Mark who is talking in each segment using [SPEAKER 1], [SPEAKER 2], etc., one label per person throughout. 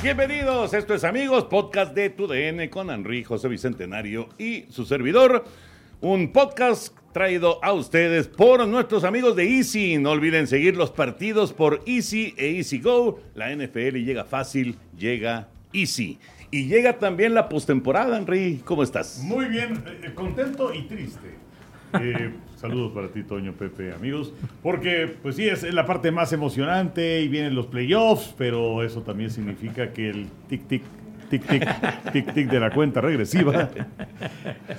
[SPEAKER 1] Bienvenidos, esto es Amigos, podcast de TUDN con Henry José Bicentenario y su servidor. Un podcast traído a ustedes por nuestros amigos de Easy. No olviden seguir los partidos por Easy e Easy Go. La NFL llega fácil, llega Easy. Y llega también la postemporada, Henry. ¿Cómo estás?
[SPEAKER 2] Muy bien, eh, contento y triste. Eh, saludos para ti, Toño, Pepe, amigos. Porque, pues sí, es la parte más emocionante y vienen los playoffs, pero eso también significa que el tic-tic, tic-tic, tic-tic de la cuenta regresiva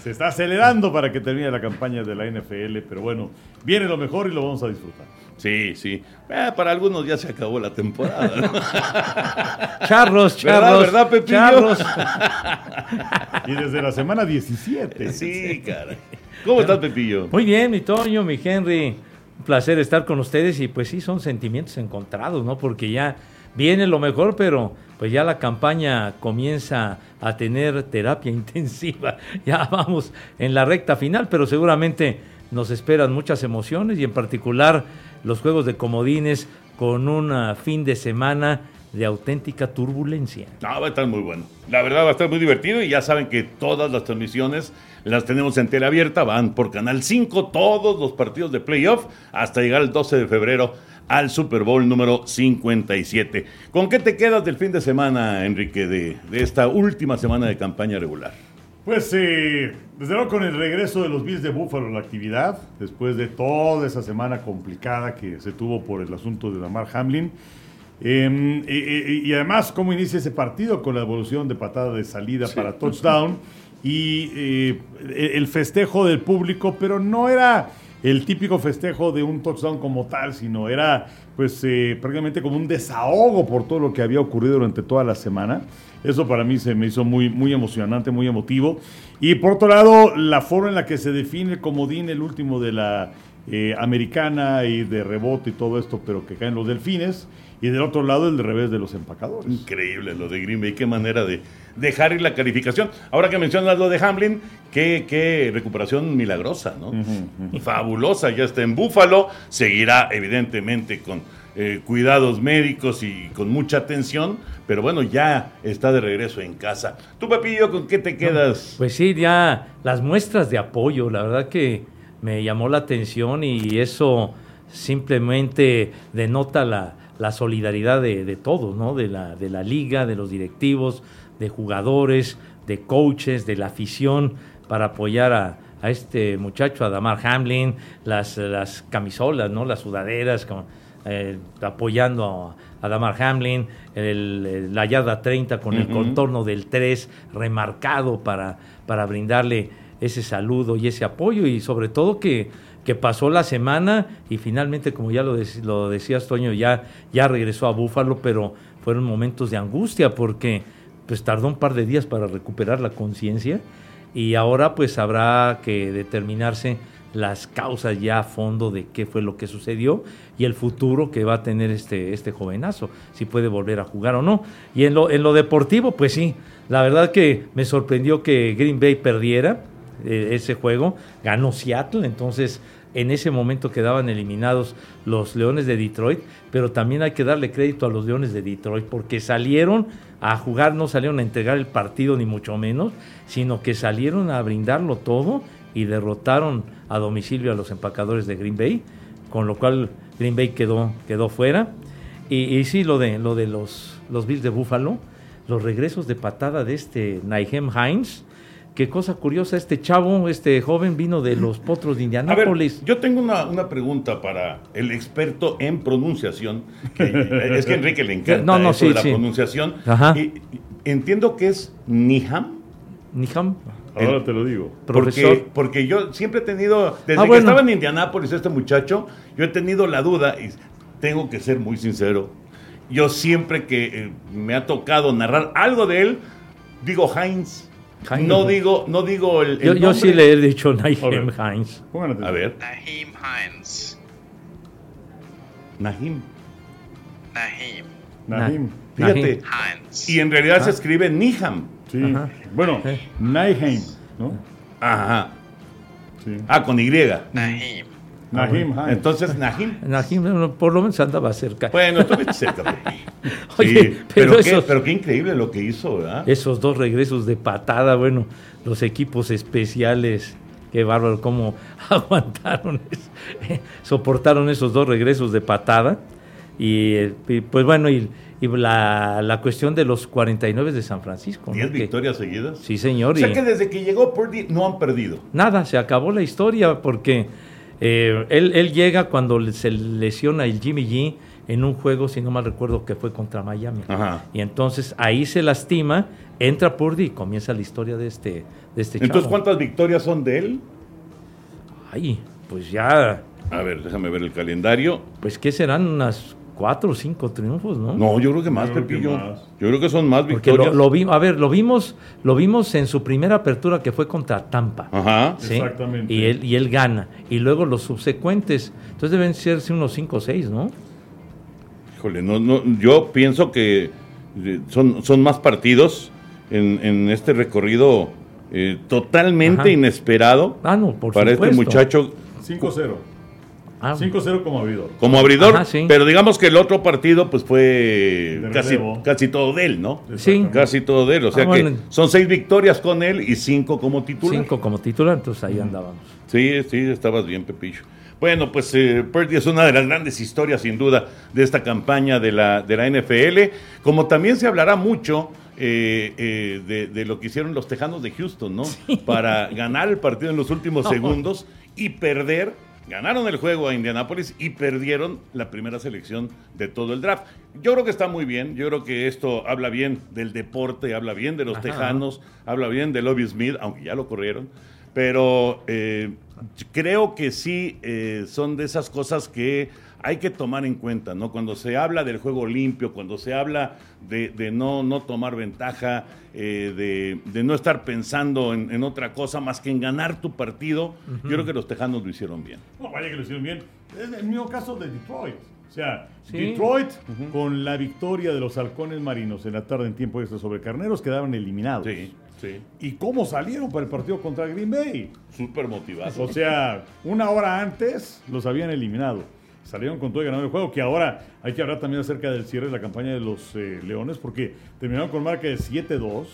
[SPEAKER 2] se está acelerando para que termine la campaña de la NFL. Pero bueno, viene lo mejor y lo vamos a disfrutar.
[SPEAKER 1] Sí, sí. Eh, para algunos ya se acabó la temporada. ¿no?
[SPEAKER 3] Charros,
[SPEAKER 1] ¿Verdad, verdad, Pepillo?
[SPEAKER 3] charros.
[SPEAKER 2] Y desde la semana 17.
[SPEAKER 1] Sí, cara. ¿Cómo estás, Pepillo?
[SPEAKER 3] Muy bien, mi Toño, mi Henry. Un placer estar con ustedes y pues sí, son sentimientos encontrados, ¿no? Porque ya viene lo mejor, pero pues ya la campaña comienza a tener terapia intensiva. Ya vamos en la recta final, pero seguramente nos esperan muchas emociones y en particular los juegos de comodines con un fin de semana de auténtica turbulencia.
[SPEAKER 1] No, va a estar muy bueno. La verdad va a estar muy divertido y ya saben que todas las transmisiones las tenemos en tele abierta, van por Canal 5, todos los partidos de playoff hasta llegar el 12 de febrero al Super Bowl número 57. ¿Con qué te quedas del fin de semana, Enrique, de, de esta última semana de campaña regular?
[SPEAKER 2] Pues eh, desde luego con el regreso de los Bills de Buffalo a la actividad, después de toda esa semana complicada que se tuvo por el asunto de Lamar Hamlin, eh, y, y- y además cómo inicia ese partido con la evolución de patada de salida para touchdown y eh, el festejo del público, pero no era el típico festejo de un touchdown como tal, sino era pues eh, prácticamente como un desahogo por todo lo que había ocurrido durante toda la semana. Eso para mí se me hizo muy, muy emocionante, muy emotivo. Y por otro lado, la forma en la que se define el comodín, el último de la eh, americana y de rebote y todo esto, pero que caen los delfines. Y del otro lado, el de revés de los empacadores.
[SPEAKER 1] Increíble lo de Green Bay, qué manera de dejar ir la calificación. Ahora que mencionas lo de Hamlin, qué, qué recuperación milagrosa, ¿no? Fabulosa, ya está en Búfalo, seguirá evidentemente con eh, cuidados médicos y con mucha atención, pero bueno, ya está de regreso en casa. Tú, Pepillo, ¿con qué te quedas?
[SPEAKER 3] Pues sí, ya las muestras de apoyo, la verdad que me llamó la atención y eso simplemente denota la, la solidaridad de, de todos, ¿no? De la, de la liga, de los directivos, de jugadores, de coaches, de la afición, para apoyar a, a este muchacho, a Damar Hamlin, las, las camisolas, ¿no? Las sudaderas, como, eh, apoyando a, a Damar Hamlin, el- el- la yarda 30 con el contorno del 3 remarcado para, para brindarle ese saludo y ese apoyo y sobre todo que, que pasó la semana y finalmente, como ya lo, dec- lo decías, Toño, ya, ya regresó a Búfalo, pero fueron momentos de angustia porque pues tardó un par de días para recuperar la conciencia y ahora pues habrá que determinarse las causas ya a fondo de qué fue lo que sucedió y el futuro que va a tener este, este jovenazo, si puede volver a jugar o no. Y en lo, en lo deportivo, pues sí, la verdad que me sorprendió que Green Bay perdiera eh, ese juego, ganó Seattle, entonces en ese momento quedaban eliminados los Leones de Detroit, pero también hay que darle crédito a los Leones de Detroit porque salieron a jugar, no salieron a entregar el partido ni mucho menos, sino que salieron a brindarlo todo y derrotaron a domicilio a los empacadores de Green Bay, con lo cual Green Bay quedó, quedó fuera. Y, sí, lo de, lo de los, los Bills de Buffalo, los regresos de patada de este Nahem Hines, qué cosa curiosa, este chavo, este joven vino de los Potros de
[SPEAKER 1] A ver,
[SPEAKER 3] Indianápolis.
[SPEAKER 1] yo tengo una, una pregunta para el experto en pronunciación. que, es que a Enrique le encanta
[SPEAKER 3] No, no,
[SPEAKER 1] eso
[SPEAKER 3] sí,
[SPEAKER 1] de la
[SPEAKER 3] sí.
[SPEAKER 1] pronunciación.
[SPEAKER 3] Ajá.
[SPEAKER 1] Y- y entiendo que es Niham.
[SPEAKER 3] Niham,
[SPEAKER 2] Ahora te lo digo.
[SPEAKER 3] profesor.
[SPEAKER 1] Porque, porque yo siempre he tenido, desde
[SPEAKER 3] Ah,
[SPEAKER 1] que estaba en Indianápolis este muchacho, yo he tenido la duda, y tengo que ser muy sincero. Yo siempre que eh, me ha tocado narrar algo de él, digo Heinz.
[SPEAKER 3] Heinz.
[SPEAKER 1] No digo, no digo el, el
[SPEAKER 3] Yo, yo sí le he dicho.
[SPEAKER 2] Pongan atención.
[SPEAKER 1] A ver,
[SPEAKER 4] Naheem Hines.
[SPEAKER 1] Nahim.
[SPEAKER 4] Naheem
[SPEAKER 2] Nahim.
[SPEAKER 1] Fíjate.
[SPEAKER 4] Hines.
[SPEAKER 1] Y en realidad
[SPEAKER 3] Ah.
[SPEAKER 1] se escribe Niham.
[SPEAKER 2] Sí. Bueno,
[SPEAKER 3] Eh.
[SPEAKER 2] Naiheim, ¿no?
[SPEAKER 1] Ajá.
[SPEAKER 2] Sí.
[SPEAKER 1] Ah, con Y.
[SPEAKER 4] Naheem.
[SPEAKER 2] Nahim Hines.
[SPEAKER 1] Entonces, Nahim.
[SPEAKER 3] Bueno, por lo menos andaba cerca.
[SPEAKER 1] Bueno, estuviste cerca. Pepe.
[SPEAKER 3] Oye,
[SPEAKER 1] Sí,
[SPEAKER 3] pero,
[SPEAKER 1] pero, qué,
[SPEAKER 3] esos,
[SPEAKER 1] pero qué increíble lo que hizo, ¿verdad?
[SPEAKER 3] esos dos regresos de patada, bueno, los equipos especiales, qué bárbaro, cómo aguantaron, soportaron esos dos regresos de patada. Y, eh, y, pues bueno, y, y la, la cuestión de los 49 de San Francisco. ¿no?
[SPEAKER 1] Diez
[SPEAKER 3] Que-
[SPEAKER 1] victorias seguidas.
[SPEAKER 3] Sí, señor.
[SPEAKER 1] O sea
[SPEAKER 3] y-
[SPEAKER 1] que desde que llegó Purdy no han perdido.
[SPEAKER 3] Nada, se acabó la historia porque eh, él, él llega cuando se lesiona el Jimmy G en un juego, si no mal recuerdo, que fue contra Miami.
[SPEAKER 1] Ajá.
[SPEAKER 3] Y entonces ahí se lastima, entra Purdy y comienza la historia de este, de este
[SPEAKER 1] Entonces,
[SPEAKER 3] chavo.
[SPEAKER 1] ¿cuántas victorias son de él?
[SPEAKER 3] Ay, pues ya,
[SPEAKER 1] A ver, déjame ver el calendario.
[SPEAKER 3] pues ¿qué serán? Unas cuatro o cinco triunfos, ¿no?
[SPEAKER 1] No, yo creo que más,
[SPEAKER 2] Yo que
[SPEAKER 1] Pepillo.
[SPEAKER 2] más.
[SPEAKER 1] Yo creo que son más
[SPEAKER 3] Porque
[SPEAKER 1] victorias.
[SPEAKER 3] lo, lo vi- a ver, lo vimos, lo vimos en su primera apertura que fue contra Tampa.
[SPEAKER 1] Ajá.
[SPEAKER 3] ¿sí?
[SPEAKER 2] Exactamente.
[SPEAKER 3] Y él, y él gana. Y luego los subsecuentes. Entonces deben serse unos 5 o 6, ¿no?
[SPEAKER 1] Híjole, no, no, yo pienso que eh, son, son más partidos en, en este recorrido eh, totalmente
[SPEAKER 3] Ajá.
[SPEAKER 1] inesperado
[SPEAKER 3] Ah, no, por
[SPEAKER 1] para
[SPEAKER 3] supuesto.
[SPEAKER 1] este muchacho
[SPEAKER 2] 5-0.
[SPEAKER 3] Ah,
[SPEAKER 2] 5-0 como abridor.
[SPEAKER 1] como abridor,
[SPEAKER 3] Ajá, sí.
[SPEAKER 1] pero digamos que el otro partido pues fue casi, casi todo de él, ¿no?
[SPEAKER 3] Sí.
[SPEAKER 1] Casi todo de él, o sea
[SPEAKER 3] Ah, bueno.
[SPEAKER 1] que son seis victorias con él y cinco como titular.
[SPEAKER 3] cinco como titular, entonces ahí andábamos.
[SPEAKER 1] Sí, sí, estabas bien, Pepillo. Bueno, pues eh, Purdy es una de las grandes historias, sin duda, de esta campaña de la, de la NFL. Como también se hablará mucho eh, eh, de, de lo que hicieron los Tejanos de Houston, ¿no? Para ganar el partido en los últimos segundos y perder. Ganaron el juego a Indianápolis y perdieron la primera selección de todo el draft. Yo creo que está muy bien. Yo creo que esto habla bien del deporte, habla bien de los
[SPEAKER 3] Ajá.
[SPEAKER 1] Tejanos, habla bien de Lobby Smith, aunque ya lo corrieron. Pero eh, creo que sí eh, son de esas cosas que hay que tomar en cuenta, ¿no? Cuando se habla del juego limpio, cuando se habla de, de no, no tomar ventaja, eh, de, de no estar pensando en, en otra cosa más que en ganar tu partido, yo creo que los Tejanos lo hicieron bien.
[SPEAKER 2] No, vaya que lo hicieron bien. Es el mismo caso de Detroit. O sea,
[SPEAKER 3] Sí.
[SPEAKER 2] Detroit, con la victoria de los halcones marinos en la tarde en tiempo extra sobre carneros, quedaban eliminados.
[SPEAKER 1] Sí, sí.
[SPEAKER 2] ¿Y cómo salieron para el partido contra Green Bay?
[SPEAKER 1] Súper motivado.
[SPEAKER 2] O sea, una hora antes los habían eliminado. Salieron con todo y ganaron el juego, que ahora hay que hablar también acerca del cierre de la campaña de los eh, Leones, porque terminaron con marca de 7-2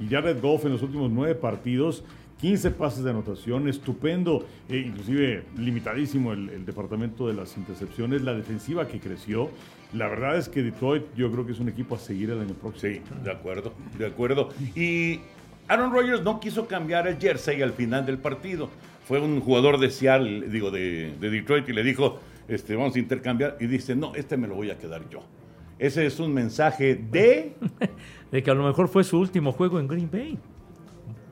[SPEAKER 2] y Jared Goff en los últimos nueve partidos, 15 pases de anotación, estupendo, e inclusive limitadísimo el, departamento de las intercepciones, la defensiva que creció. La verdad es que Detroit yo creo que es un equipo a seguir el año próximo.
[SPEAKER 1] Sí, de acuerdo, de acuerdo. Y Aaron Rodgers no quiso cambiar el jersey al final del partido. Fue un jugador de Seattle, digo, de Detroit, y le dijo, este, vamos a intercambiar. Y dice, no, este me lo voy a quedar yo. Ese es un mensaje de...
[SPEAKER 3] De que a lo mejor fue su último juego en Green Bay.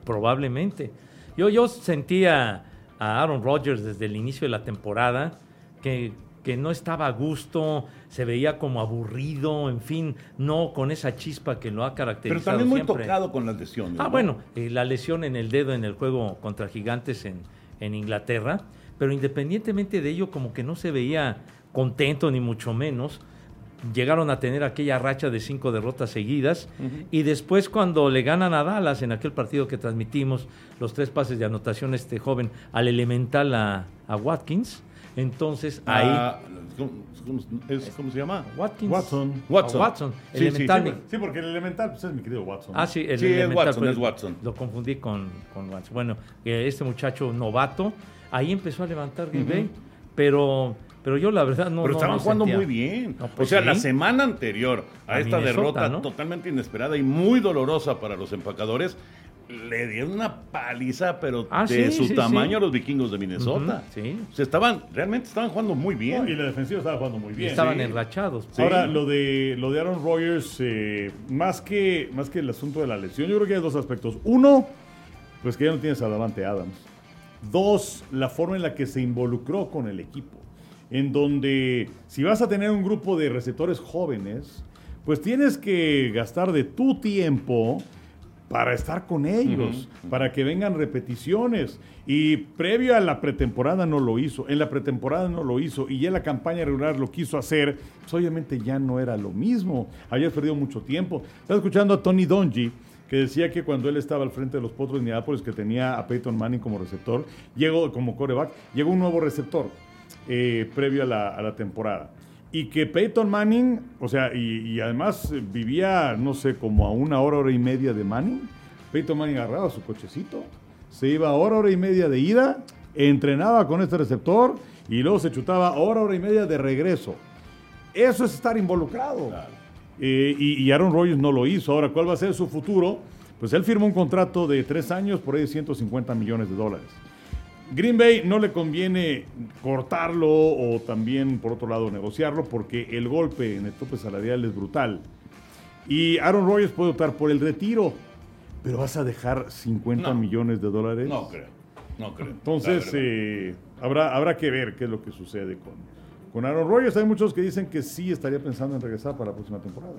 [SPEAKER 3] Probablemente. Yo, yo sentía a Aaron Rodgers desde el inicio de la temporada que, que no estaba a gusto, se veía como aburrido, en fin, no con esa chispa que lo ha
[SPEAKER 1] Pero
[SPEAKER 3] caracterizado.
[SPEAKER 1] también muy
[SPEAKER 3] siempre.
[SPEAKER 1] tocado con las lesiones.
[SPEAKER 3] Ah,
[SPEAKER 1] ¿no?
[SPEAKER 3] bueno, eh, la lesión en el dedo en el juego contra Gigantes en, en Inglaterra, pero independientemente de ello, como que no se veía contento ni mucho menos. Llegaron a tener aquella racha de cinco derrotas seguidas y después cuando le ganan a Dallas en aquel partido que transmitimos, los tres pases de anotación este joven al elemental a, a Watkins, entonces ahí...
[SPEAKER 1] Ah, ¿cómo, es- cómo se llama?
[SPEAKER 3] Watkins.
[SPEAKER 2] Watson.
[SPEAKER 1] Watson.
[SPEAKER 3] Watson.
[SPEAKER 1] Sí, sí,
[SPEAKER 3] elemental.
[SPEAKER 1] sí,
[SPEAKER 3] me-
[SPEAKER 2] Sí, porque el elemental pues, es mi querido Watson.
[SPEAKER 3] Ah, sí, el
[SPEAKER 1] Sí, es
[SPEAKER 3] elemental,
[SPEAKER 1] Watson, es Watson.
[SPEAKER 3] Lo confundí con, con Watson. Bueno, eh, este muchacho novato, ahí empezó a levantar Green Bay, pero, pero yo la verdad no.
[SPEAKER 1] Pero
[SPEAKER 3] no-
[SPEAKER 1] estaban
[SPEAKER 3] no
[SPEAKER 1] jugando
[SPEAKER 3] sentía.
[SPEAKER 1] muy bien.
[SPEAKER 3] No,
[SPEAKER 1] o
[SPEAKER 3] pues
[SPEAKER 1] sea,
[SPEAKER 3] sí.
[SPEAKER 1] la semana anterior a,
[SPEAKER 3] A
[SPEAKER 1] esta
[SPEAKER 3] Minnesota,
[SPEAKER 1] derrota
[SPEAKER 3] ¿no?
[SPEAKER 1] totalmente inesperada y muy dolorosa para los empacadores, le dieron una paliza, pero
[SPEAKER 3] Ah,
[SPEAKER 1] de
[SPEAKER 3] sí,
[SPEAKER 1] su
[SPEAKER 3] sí,
[SPEAKER 1] tamaño
[SPEAKER 3] sí.
[SPEAKER 1] a los vikingos de Minnesota.
[SPEAKER 3] Ujú, sí.
[SPEAKER 1] O sea, estaban, realmente estaban jugando muy bien.
[SPEAKER 2] y la defensiva estaba jugando muy
[SPEAKER 3] Y
[SPEAKER 2] bien.
[SPEAKER 3] estaban
[SPEAKER 1] sí.
[SPEAKER 3] enrachados.
[SPEAKER 1] Sí.
[SPEAKER 2] Ahora, lo de, lo de Aaron Rodgers, eh, más, que, más que el asunto de la lesión, yo creo que hay dos aspectos. Uno, pues que ya no tienes a Davante Adams. Dos, la forma en la que se involucró con el equipo. en donde si vas a tener un grupo de receptores jóvenes, pues tienes que gastar de tu tiempo para estar con ellos, para que vengan repeticiones. Y previo a la pretemporada no lo hizo, en la pretemporada no lo hizo, y ya en la campaña regular lo quiso hacer, pues obviamente ya no era lo mismo. Habías perdido mucho tiempo. Estaba escuchando a Tony Donji, que decía que cuando él estaba al frente de los Potros de Indianapolis, que tenía a Peyton Manning como receptor, llegó como coreback, llegó un nuevo receptor eh, previo a la, a temporada. Y que Peyton Manning, o sea, y, además vivía, no sé, como a una hora, hora y media de Manning. Peyton Manning agarraba su cochecito, se iba hora, hora y media de ida, entrenaba con este receptor y luego se chutaba hora, hora y media de regreso. Eso es estar involucrado. Eh, y, y Aaron Rodgers no lo hizo. Ahora, ¿cuál va a ser su futuro? Pues él firmó un contrato de tres años por ahí de 150 millones de dólares. Green Bay no le conviene cortarlo o también, por otro lado, negociarlo porque el golpe en el tope salarial es brutal. Y Aaron Rodgers puede optar por el retiro, pero vas a dejar 50
[SPEAKER 1] No.
[SPEAKER 2] millones de dólares.
[SPEAKER 1] No creo. No creo.
[SPEAKER 2] Entonces, eh, habrá, habrá que ver qué es lo que sucede con, con Aaron Rodgers. Hay muchos que dicen que sí estaría pensando en regresar para la próxima temporada.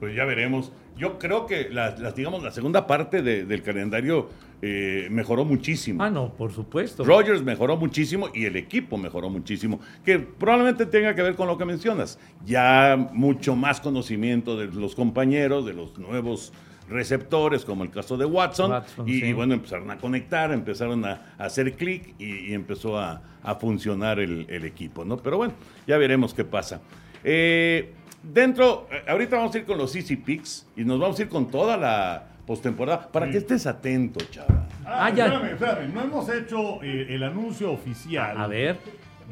[SPEAKER 1] Pues ya veremos. Yo creo que la, la- digamos, la segunda parte de- del calendario eh, mejoró muchísimo.
[SPEAKER 3] Ah, no, por supuesto.
[SPEAKER 1] Rogers mejoró muchísimo y el equipo mejoró muchísimo, que probablemente tenga que ver con lo que mencionas. Ya mucho más conocimiento de los compañeros, de los nuevos receptores, como el caso de Watson,
[SPEAKER 3] Watson,
[SPEAKER 1] y,
[SPEAKER 3] sí.
[SPEAKER 1] y bueno, empezaron a conectar, empezaron a, a hacer clic y, y empezó a, a funcionar el, el equipo, ¿no? Pero bueno, ya veremos qué pasa. Eh, dentro, eh, ahorita vamos a ir con los Easy Picks y nos vamos a ir con toda la postemporada para que estés atento, chava.
[SPEAKER 3] Ah, ya.
[SPEAKER 2] Espérame, espérame. No hemos hecho eh, el anuncio oficial.
[SPEAKER 3] A ver,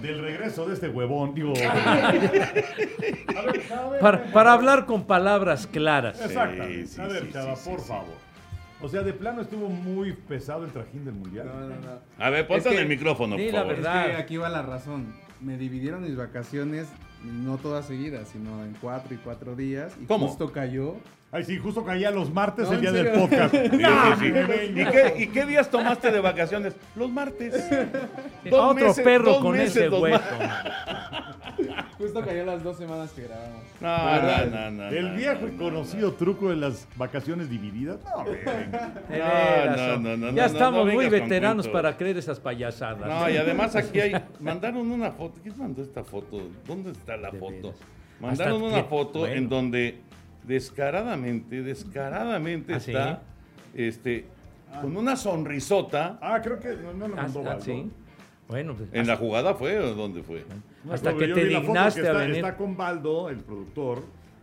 [SPEAKER 2] Del regreso de este huevón. Digo. a ver, Chava,
[SPEAKER 3] para, para hablar con palabras claras.
[SPEAKER 2] Exactamente.
[SPEAKER 1] Sí, sí,
[SPEAKER 2] a ver,
[SPEAKER 1] sí,
[SPEAKER 2] Chava,
[SPEAKER 1] sí,
[SPEAKER 2] por
[SPEAKER 1] sí,
[SPEAKER 2] favor. O sea, de plano estuvo muy pesado el trajín del mundial.
[SPEAKER 5] No, no, no.
[SPEAKER 1] A ver, ponte
[SPEAKER 5] Es
[SPEAKER 1] en el micrófono, por
[SPEAKER 3] la
[SPEAKER 1] favor.
[SPEAKER 3] verdad.
[SPEAKER 5] Es que aquí va la razón. Me dividieron mis vacaciones, no todas seguidas, sino en cuatro y cuatro días. Y
[SPEAKER 1] ¿Cómo?
[SPEAKER 5] justo cayó.
[SPEAKER 2] Ay, sí, justo caía los martes
[SPEAKER 5] No,
[SPEAKER 2] el día
[SPEAKER 5] ¿en
[SPEAKER 2] del podcast.
[SPEAKER 1] Sí, sí, sí. ¿Y, qué, y qué días tomaste de vacaciones? Los martes. Dos
[SPEAKER 3] Otro
[SPEAKER 1] meses,
[SPEAKER 3] perro
[SPEAKER 1] dos
[SPEAKER 3] con
[SPEAKER 1] meses,
[SPEAKER 3] ese hueco.
[SPEAKER 5] Justo cayó las dos semanas que grabamos.
[SPEAKER 1] No, no, no, no,
[SPEAKER 2] El viejo y
[SPEAKER 1] no,
[SPEAKER 2] conocido truco de las vacaciones divididas. No,
[SPEAKER 1] No, no, no, no,
[SPEAKER 3] ya estamos
[SPEAKER 1] no
[SPEAKER 3] muy veteranos para creer esas payasadas.
[SPEAKER 1] No, y además aquí hay. Mandaron una foto. ¿Quién mandó esta foto? ¿Dónde está la
[SPEAKER 3] De
[SPEAKER 1] foto?
[SPEAKER 3] veras.
[SPEAKER 1] Mandaron
[SPEAKER 3] Hasta
[SPEAKER 1] una
[SPEAKER 3] que-
[SPEAKER 1] foto
[SPEAKER 3] bueno.
[SPEAKER 1] en donde descaradamente, descaradamente
[SPEAKER 3] ¿Ah, sí?
[SPEAKER 1] está este, con una sonrisota.
[SPEAKER 2] Ah, creo que no, no lo
[SPEAKER 3] Ah,
[SPEAKER 2] mandó
[SPEAKER 3] ah. Bueno, pues,
[SPEAKER 1] ¿En la jugada fue o dónde fue?
[SPEAKER 2] No,
[SPEAKER 3] Hasta que te dignaste
[SPEAKER 2] que
[SPEAKER 3] a
[SPEAKER 2] está,
[SPEAKER 3] venir.
[SPEAKER 2] Está con Baldo, el productor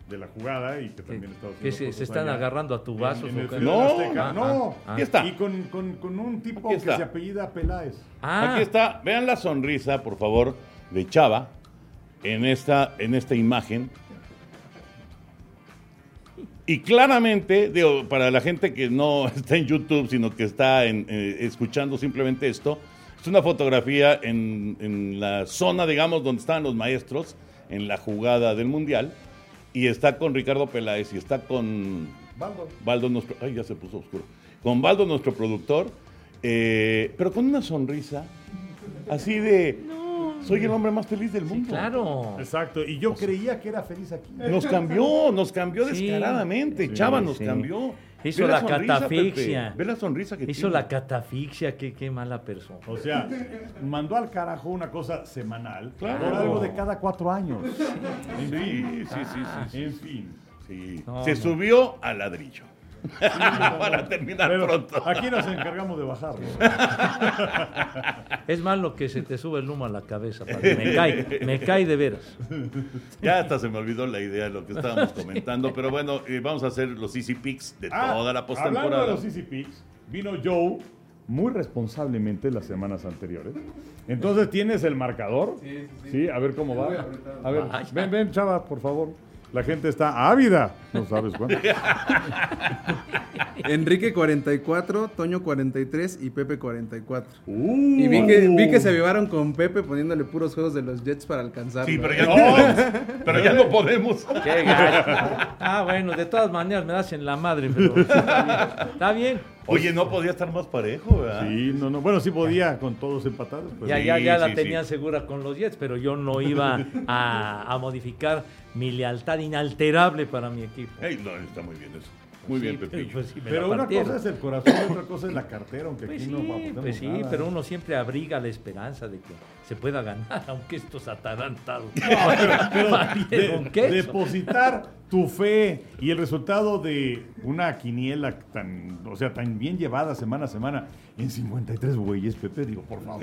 [SPEAKER 2] de la jugada y que también está haciendo
[SPEAKER 3] que se, se están
[SPEAKER 2] allá.
[SPEAKER 3] agarrando a tu vaso.
[SPEAKER 2] En, en el
[SPEAKER 1] No.
[SPEAKER 2] Azteca.
[SPEAKER 3] Ah,
[SPEAKER 2] no,
[SPEAKER 3] ah,
[SPEAKER 1] Aquí está.
[SPEAKER 2] Y con, con- con un tipo que se apellida Peláez.
[SPEAKER 3] Ah,
[SPEAKER 1] Aquí está, vean la sonrisa, por favor, de Chava en esta, en esta imagen. Y claramente, digo, para la gente que no está en YouTube, sino que está en, eh, escuchando simplemente esto, es una fotografía en, en la zona, digamos, donde estaban los maestros en la jugada del Mundial. Y está con Ricardo Peláez y está con
[SPEAKER 2] Baldo.
[SPEAKER 1] Baldo, nuestro. Ay, ya se puso oscuro. Con Baldo, nuestro productor, eh, pero con una sonrisa así de. Soy el hombre más feliz del
[SPEAKER 3] sí,
[SPEAKER 1] mundo.
[SPEAKER 3] claro.
[SPEAKER 2] Exacto. Y yo creía que era feliz aquí.
[SPEAKER 1] Nos cambió, nos cambió
[SPEAKER 3] Sí.
[SPEAKER 1] descaradamente.
[SPEAKER 3] Sí,
[SPEAKER 1] Chava nos
[SPEAKER 3] sí.
[SPEAKER 1] cambió.
[SPEAKER 3] Hizo la
[SPEAKER 1] sonrisa,
[SPEAKER 3] catafixia.
[SPEAKER 1] Pepe. Ve la sonrisa que
[SPEAKER 3] Hizo
[SPEAKER 1] tiene.
[SPEAKER 3] la catafixia, qué, qué mala persona.
[SPEAKER 2] O sea, mandó al carajo una cosa semanal
[SPEAKER 1] Claro.
[SPEAKER 2] por algo de cada cuatro años.
[SPEAKER 1] Sí, sí, sí, sí, sí.
[SPEAKER 2] En fin.
[SPEAKER 1] sí.
[SPEAKER 3] No,
[SPEAKER 1] Se
[SPEAKER 3] no.
[SPEAKER 1] subió al ladrillo. Para terminar
[SPEAKER 2] Pero
[SPEAKER 1] pronto.
[SPEAKER 2] aquí nos encargamos de bajarlo.
[SPEAKER 3] Es malo que se te sube el humo a la cabeza. padre. Me cae, me cae de veras.
[SPEAKER 1] Ya hasta se me olvidó la idea de lo que estábamos comentando. Pero bueno, eh, vamos a hacer los Easy Picks de
[SPEAKER 2] Ah,
[SPEAKER 1] toda la
[SPEAKER 2] Hablando de
[SPEAKER 1] postemporada.
[SPEAKER 2] los Easy Picks, vino Joe muy responsablemente las semanas anteriores. Entonces, ¿tienes el marcador?
[SPEAKER 5] Sí, sí, sí.
[SPEAKER 2] Sí, a ver cómo va. A ver, ven, ven, chava, por favor. La gente está ávida. No sabes cuánto.
[SPEAKER 5] Enrique 44, Toño 43 y Pepe 44.
[SPEAKER 2] Uh.
[SPEAKER 5] Y vi que, vi que se avivaron con Pepe poniéndole puros juegos de los Jets para alcanzarlo.
[SPEAKER 1] Sí, pero ya no podemos. Pero ya no podemos.
[SPEAKER 3] Qué gacho. Ah, bueno, de todas maneras me das en la madre, pero está bien. Está bien.
[SPEAKER 1] Oye, no podía estar más parejo, ¿verdad?
[SPEAKER 2] Sí, no, no. Bueno, sí podía con todos empatados. pues.
[SPEAKER 3] Ya, ya, ya la
[SPEAKER 1] sí,
[SPEAKER 3] tenían
[SPEAKER 1] sí.
[SPEAKER 3] segura con los Jets, pero yo no iba a, a modificar mi lealtad inalterable para mi equipo.
[SPEAKER 1] Ey, no, está muy bien eso. Muy bien,
[SPEAKER 3] pero,
[SPEAKER 1] Pepillo.
[SPEAKER 3] pues, sí, me
[SPEAKER 2] Pero una cosa es el corazón otra cosa es la cartera, aunque
[SPEAKER 3] Pues
[SPEAKER 2] aquí
[SPEAKER 3] sí,
[SPEAKER 2] no apostamos
[SPEAKER 3] pues sí,
[SPEAKER 2] nada.
[SPEAKER 3] pero uno siempre abriga la esperanza de que se pueda ganar, aunque estos atarantados
[SPEAKER 2] Pero de-
[SPEAKER 3] queso.
[SPEAKER 2] depositar tu fe y el resultado de una quiniela tan, o sea, tan bien llevada semana a semana en 53 güeyes, Pepe, digo, por favor.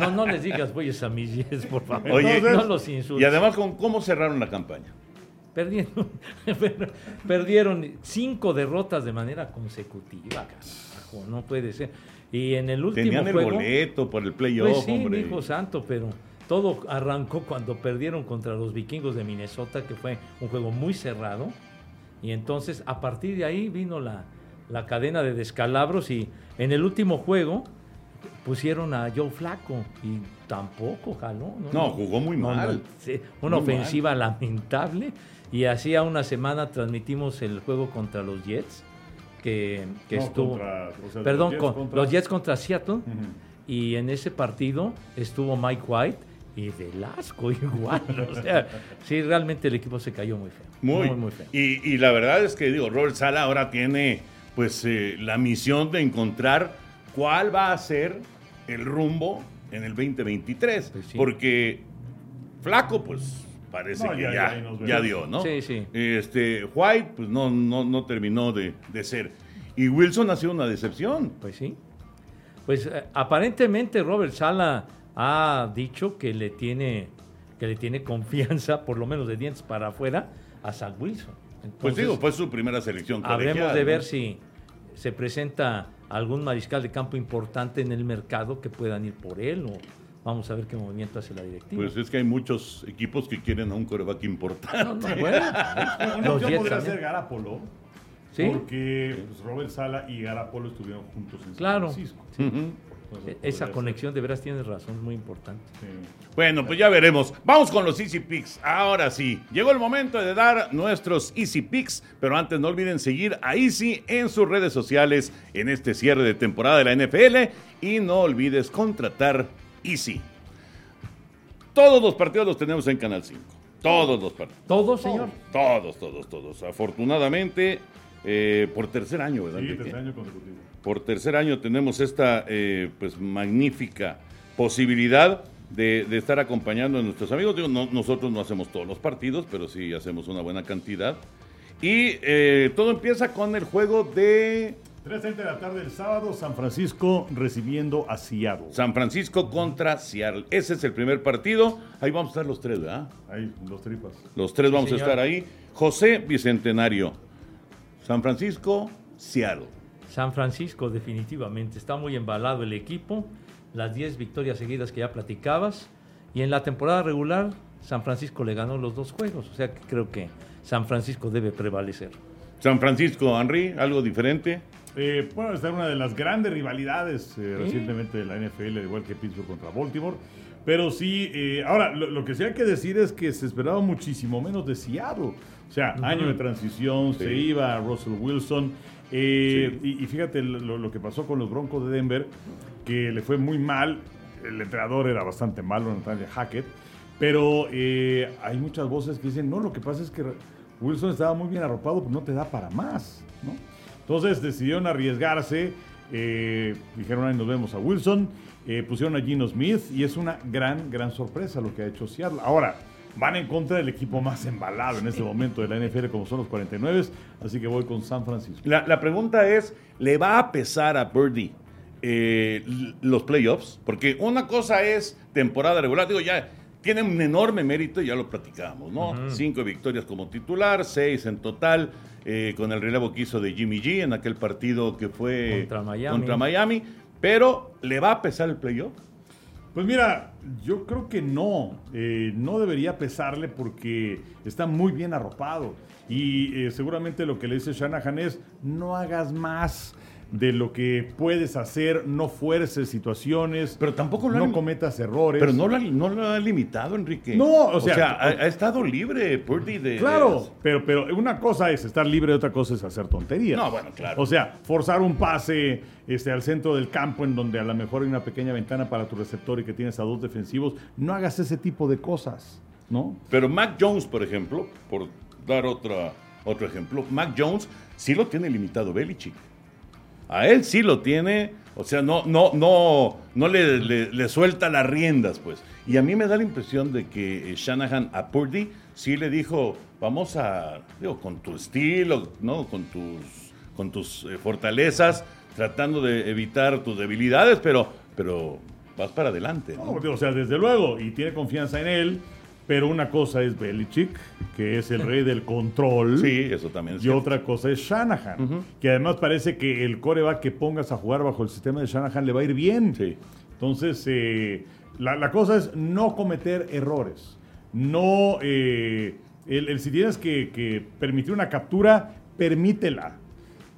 [SPEAKER 3] No, no les digas güeyes a mis Jets, por favor.
[SPEAKER 1] Oye,
[SPEAKER 3] no los insultes.
[SPEAKER 1] Y además, ¿con ¿cómo cerraron la campaña?
[SPEAKER 3] Perdieron, perdieron cinco derrotas de manera consecutiva, carajo, no puede ser. Y en el último
[SPEAKER 1] Tenían el
[SPEAKER 3] juego,
[SPEAKER 1] boleto por el playoff,
[SPEAKER 3] pues sí,
[SPEAKER 1] hombre.
[SPEAKER 3] hijo santo, pero todo arrancó cuando perdieron contra los vikingos de Minnesota, que fue un juego muy cerrado. Y entonces, a partir de ahí vino la, la cadena de descalabros y en el último juego pusieron a Joe Flaco y tampoco jaló.
[SPEAKER 1] No, jugó muy mal.
[SPEAKER 3] una
[SPEAKER 1] Muy
[SPEAKER 3] ofensiva lamentable. Y hacía una semana transmitimos el juego contra los Jets, que, que
[SPEAKER 2] No,
[SPEAKER 3] estuvo...
[SPEAKER 2] contra- o sea,
[SPEAKER 3] perdón,
[SPEAKER 2] los Jets
[SPEAKER 3] con-
[SPEAKER 2] contra-
[SPEAKER 3] los Jets contra Seattle. Y en ese partido estuvo Mike White y Velasco igual. o sea, sí, realmente el equipo se cayó muy feo.
[SPEAKER 1] Muy,
[SPEAKER 3] Muy, muy feo.
[SPEAKER 1] Y, y la verdad es que, digo, Robert Sala ahora tiene, pues, eh, la misión de encontrar cuál va a ser el rumbo en el 2023.
[SPEAKER 3] Pues sí.
[SPEAKER 1] Porque Flaco, pues, parece
[SPEAKER 2] No,
[SPEAKER 1] que
[SPEAKER 2] ya-
[SPEAKER 1] ya, dio, ¿no?
[SPEAKER 3] Sí, sí.
[SPEAKER 1] Este, White, pues, no, no, no terminó de, de ser. Y Wilson ha sido una decepción.
[SPEAKER 3] Pues sí. Pues eh, aparentemente Robert Sala ha dicho que le tiene que le tiene confianza, por lo menos de dientes para afuera, a Zach Wilson.
[SPEAKER 1] Pues
[SPEAKER 3] Entonces,
[SPEAKER 1] digo, fue su primera selección
[SPEAKER 3] habremos de
[SPEAKER 1] ¿no?
[SPEAKER 3] ver si se presenta algún mariscal de campo importante en el mercado que puedan ir por él o vamos a ver qué movimiento hace la directiva.
[SPEAKER 1] Pues es que hay muchos equipos que quieren a un coreback importante.
[SPEAKER 3] No, no, bueno,
[SPEAKER 2] Una
[SPEAKER 3] los
[SPEAKER 2] opción podría
[SPEAKER 3] también.
[SPEAKER 2] ser Garapolo.
[SPEAKER 3] Sí.
[SPEAKER 2] Porque pues, Robert Sala y Garapolo estuvieron juntos en
[SPEAKER 3] Claro.
[SPEAKER 2] San Francisco.
[SPEAKER 1] Ujú.
[SPEAKER 2] Entonces,
[SPEAKER 3] E- Esa
[SPEAKER 2] podría
[SPEAKER 3] conexión, de veras tienes razón, es muy importante.
[SPEAKER 2] sí.
[SPEAKER 1] Bueno, pues ya veremos. Vamos con los Easy Picks. Ahora sí, llegó el momento de dar nuestros Easy Picks, pero antes no olviden seguir a Easy en sus redes sociales en este cierre de temporada de la NFL y no olvides contratar Easy. Todos los partidos los tenemos en Canal 5. Todos los partidos.
[SPEAKER 3] ¿Todo, señor?
[SPEAKER 1] Todos, todos, todos. Afortunadamente, eh, por tercer año, ¿verdad?
[SPEAKER 2] Sí, tercer año consecutivo.
[SPEAKER 1] Por tercer año tenemos esta eh, pues magnífica posibilidad de, de estar acompañando a nuestros amigos. Digo, no- nosotros no hacemos todos los partidos, pero sí hacemos una buena cantidad. Y eh, todo empieza con el juego de
[SPEAKER 2] 3.30 de la tarde el sábado, San Francisco recibiendo a Seattle.
[SPEAKER 1] San Francisco contra Seattle. Ese es el primer partido. Ahí vamos a estar los tres, ¿verdad?
[SPEAKER 2] Ahí, los tripas.
[SPEAKER 1] Los tres vamos
[SPEAKER 3] señor.
[SPEAKER 1] a estar ahí. José Bicentenario. San Francisco, Seattle.
[SPEAKER 3] San Francisco definitivamente está muy embalado el equipo, las 10 victorias seguidas que ya platicabas y en la temporada regular San Francisco le ganó los dos juegos, o sea que creo que San Francisco debe prevalecer.
[SPEAKER 1] San Francisco, Henry, algo diferente.
[SPEAKER 2] Eh, bueno, esta es una de las grandes rivalidades eh, recientemente de la NFL, al igual que Pittsburgh contra Baltimore. Pero sí, eh, ahora, lo, lo que sí hay que decir es que se esperaba muchísimo menos de Seattle. O sea, año de transición, se iba Russell Wilson. Eh, y, y fíjate lo, lo que pasó con los Broncos de Denver, que le fue muy mal. El entrenador era bastante malo, Natalia Hackett. Pero eh, hay muchas voces que dicen, no, lo que pasa es que Wilson estaba muy bien arropado, pero no te da para más, ¿no? Entonces decidieron arriesgarse, eh, dijeron, ahí nos vemos a Wilson, pusieron a Gino Smith y es una gran, gran sorpresa lo que ha hecho Seattle. Ahora, van en contra del equipo más embalado en este momento de la NFL como son los 49, así que voy con San Francisco.
[SPEAKER 1] La, la pregunta es, ¿le va a pesar a Birdie eh, los playoffs? Porque una cosa es temporada regular, digo, ya tiene un enorme mérito, ya lo platicábamos, ¿no? Cinco victorias como titular, seis en total, eh, con el relevo que hizo de Jimmy G en aquel partido que fue
[SPEAKER 3] Contra Miami.
[SPEAKER 1] contra Miami, pero ¿le va a pesar el playoff?
[SPEAKER 2] Pues mira, yo creo que no, eh, no debería pesarle porque está muy bien arropado. Y eh, seguramente lo que le dice Shanahan es no hagas más, de lo que puedes hacer, no fuerces situaciones,
[SPEAKER 1] Pero tampoco lo
[SPEAKER 2] no
[SPEAKER 1] han-
[SPEAKER 2] cometas errores.
[SPEAKER 1] Pero no lo, ha- no lo ha limitado, Enrique.
[SPEAKER 2] No, o sea-
[SPEAKER 1] ha, ha estado libre Purdy de.
[SPEAKER 2] Claro,
[SPEAKER 1] de-
[SPEAKER 2] pero, pero una cosa es estar libre, otra cosa es hacer tonterías.
[SPEAKER 1] No, bueno, claro.
[SPEAKER 2] O sea, forzar un pase este, al centro del campo en donde a lo mejor hay una pequeña ventana para tu receptor y que tienes a dos defensivos, no hagas ese tipo de cosas, ¿no?
[SPEAKER 1] Pero Mac Jones, por ejemplo, por dar otra, otro ejemplo, Mac Jones sí lo tiene limitado Belichick. A él sí lo tiene, o sea, no, no, no, no le, le- suelta las riendas, pues. Y a mí me da la impresión de que eh, Shanahan a Purdy sí le dijo, vamos a, digo, con tu estilo, ¿no? Con tus, con tus eh, fortalezas, tratando de evitar tus debilidades, pero, pero vas para adelante. ¿no?
[SPEAKER 2] No, o sea, desde luego, y tiene confianza en él, pero una cosa es Belichick, que es el rey del control.
[SPEAKER 1] Sí, eso también es
[SPEAKER 2] Y
[SPEAKER 1] cierto.
[SPEAKER 2] otra cosa es Shanahan, que además parece que el coreback que pongas a jugar bajo el sistema de Shanahan le va a ir bien.
[SPEAKER 1] Sí.
[SPEAKER 2] Entonces, eh, la, la cosa es no cometer errores. No, eh, el, el- si tienes que, que permitir una captura, permítela.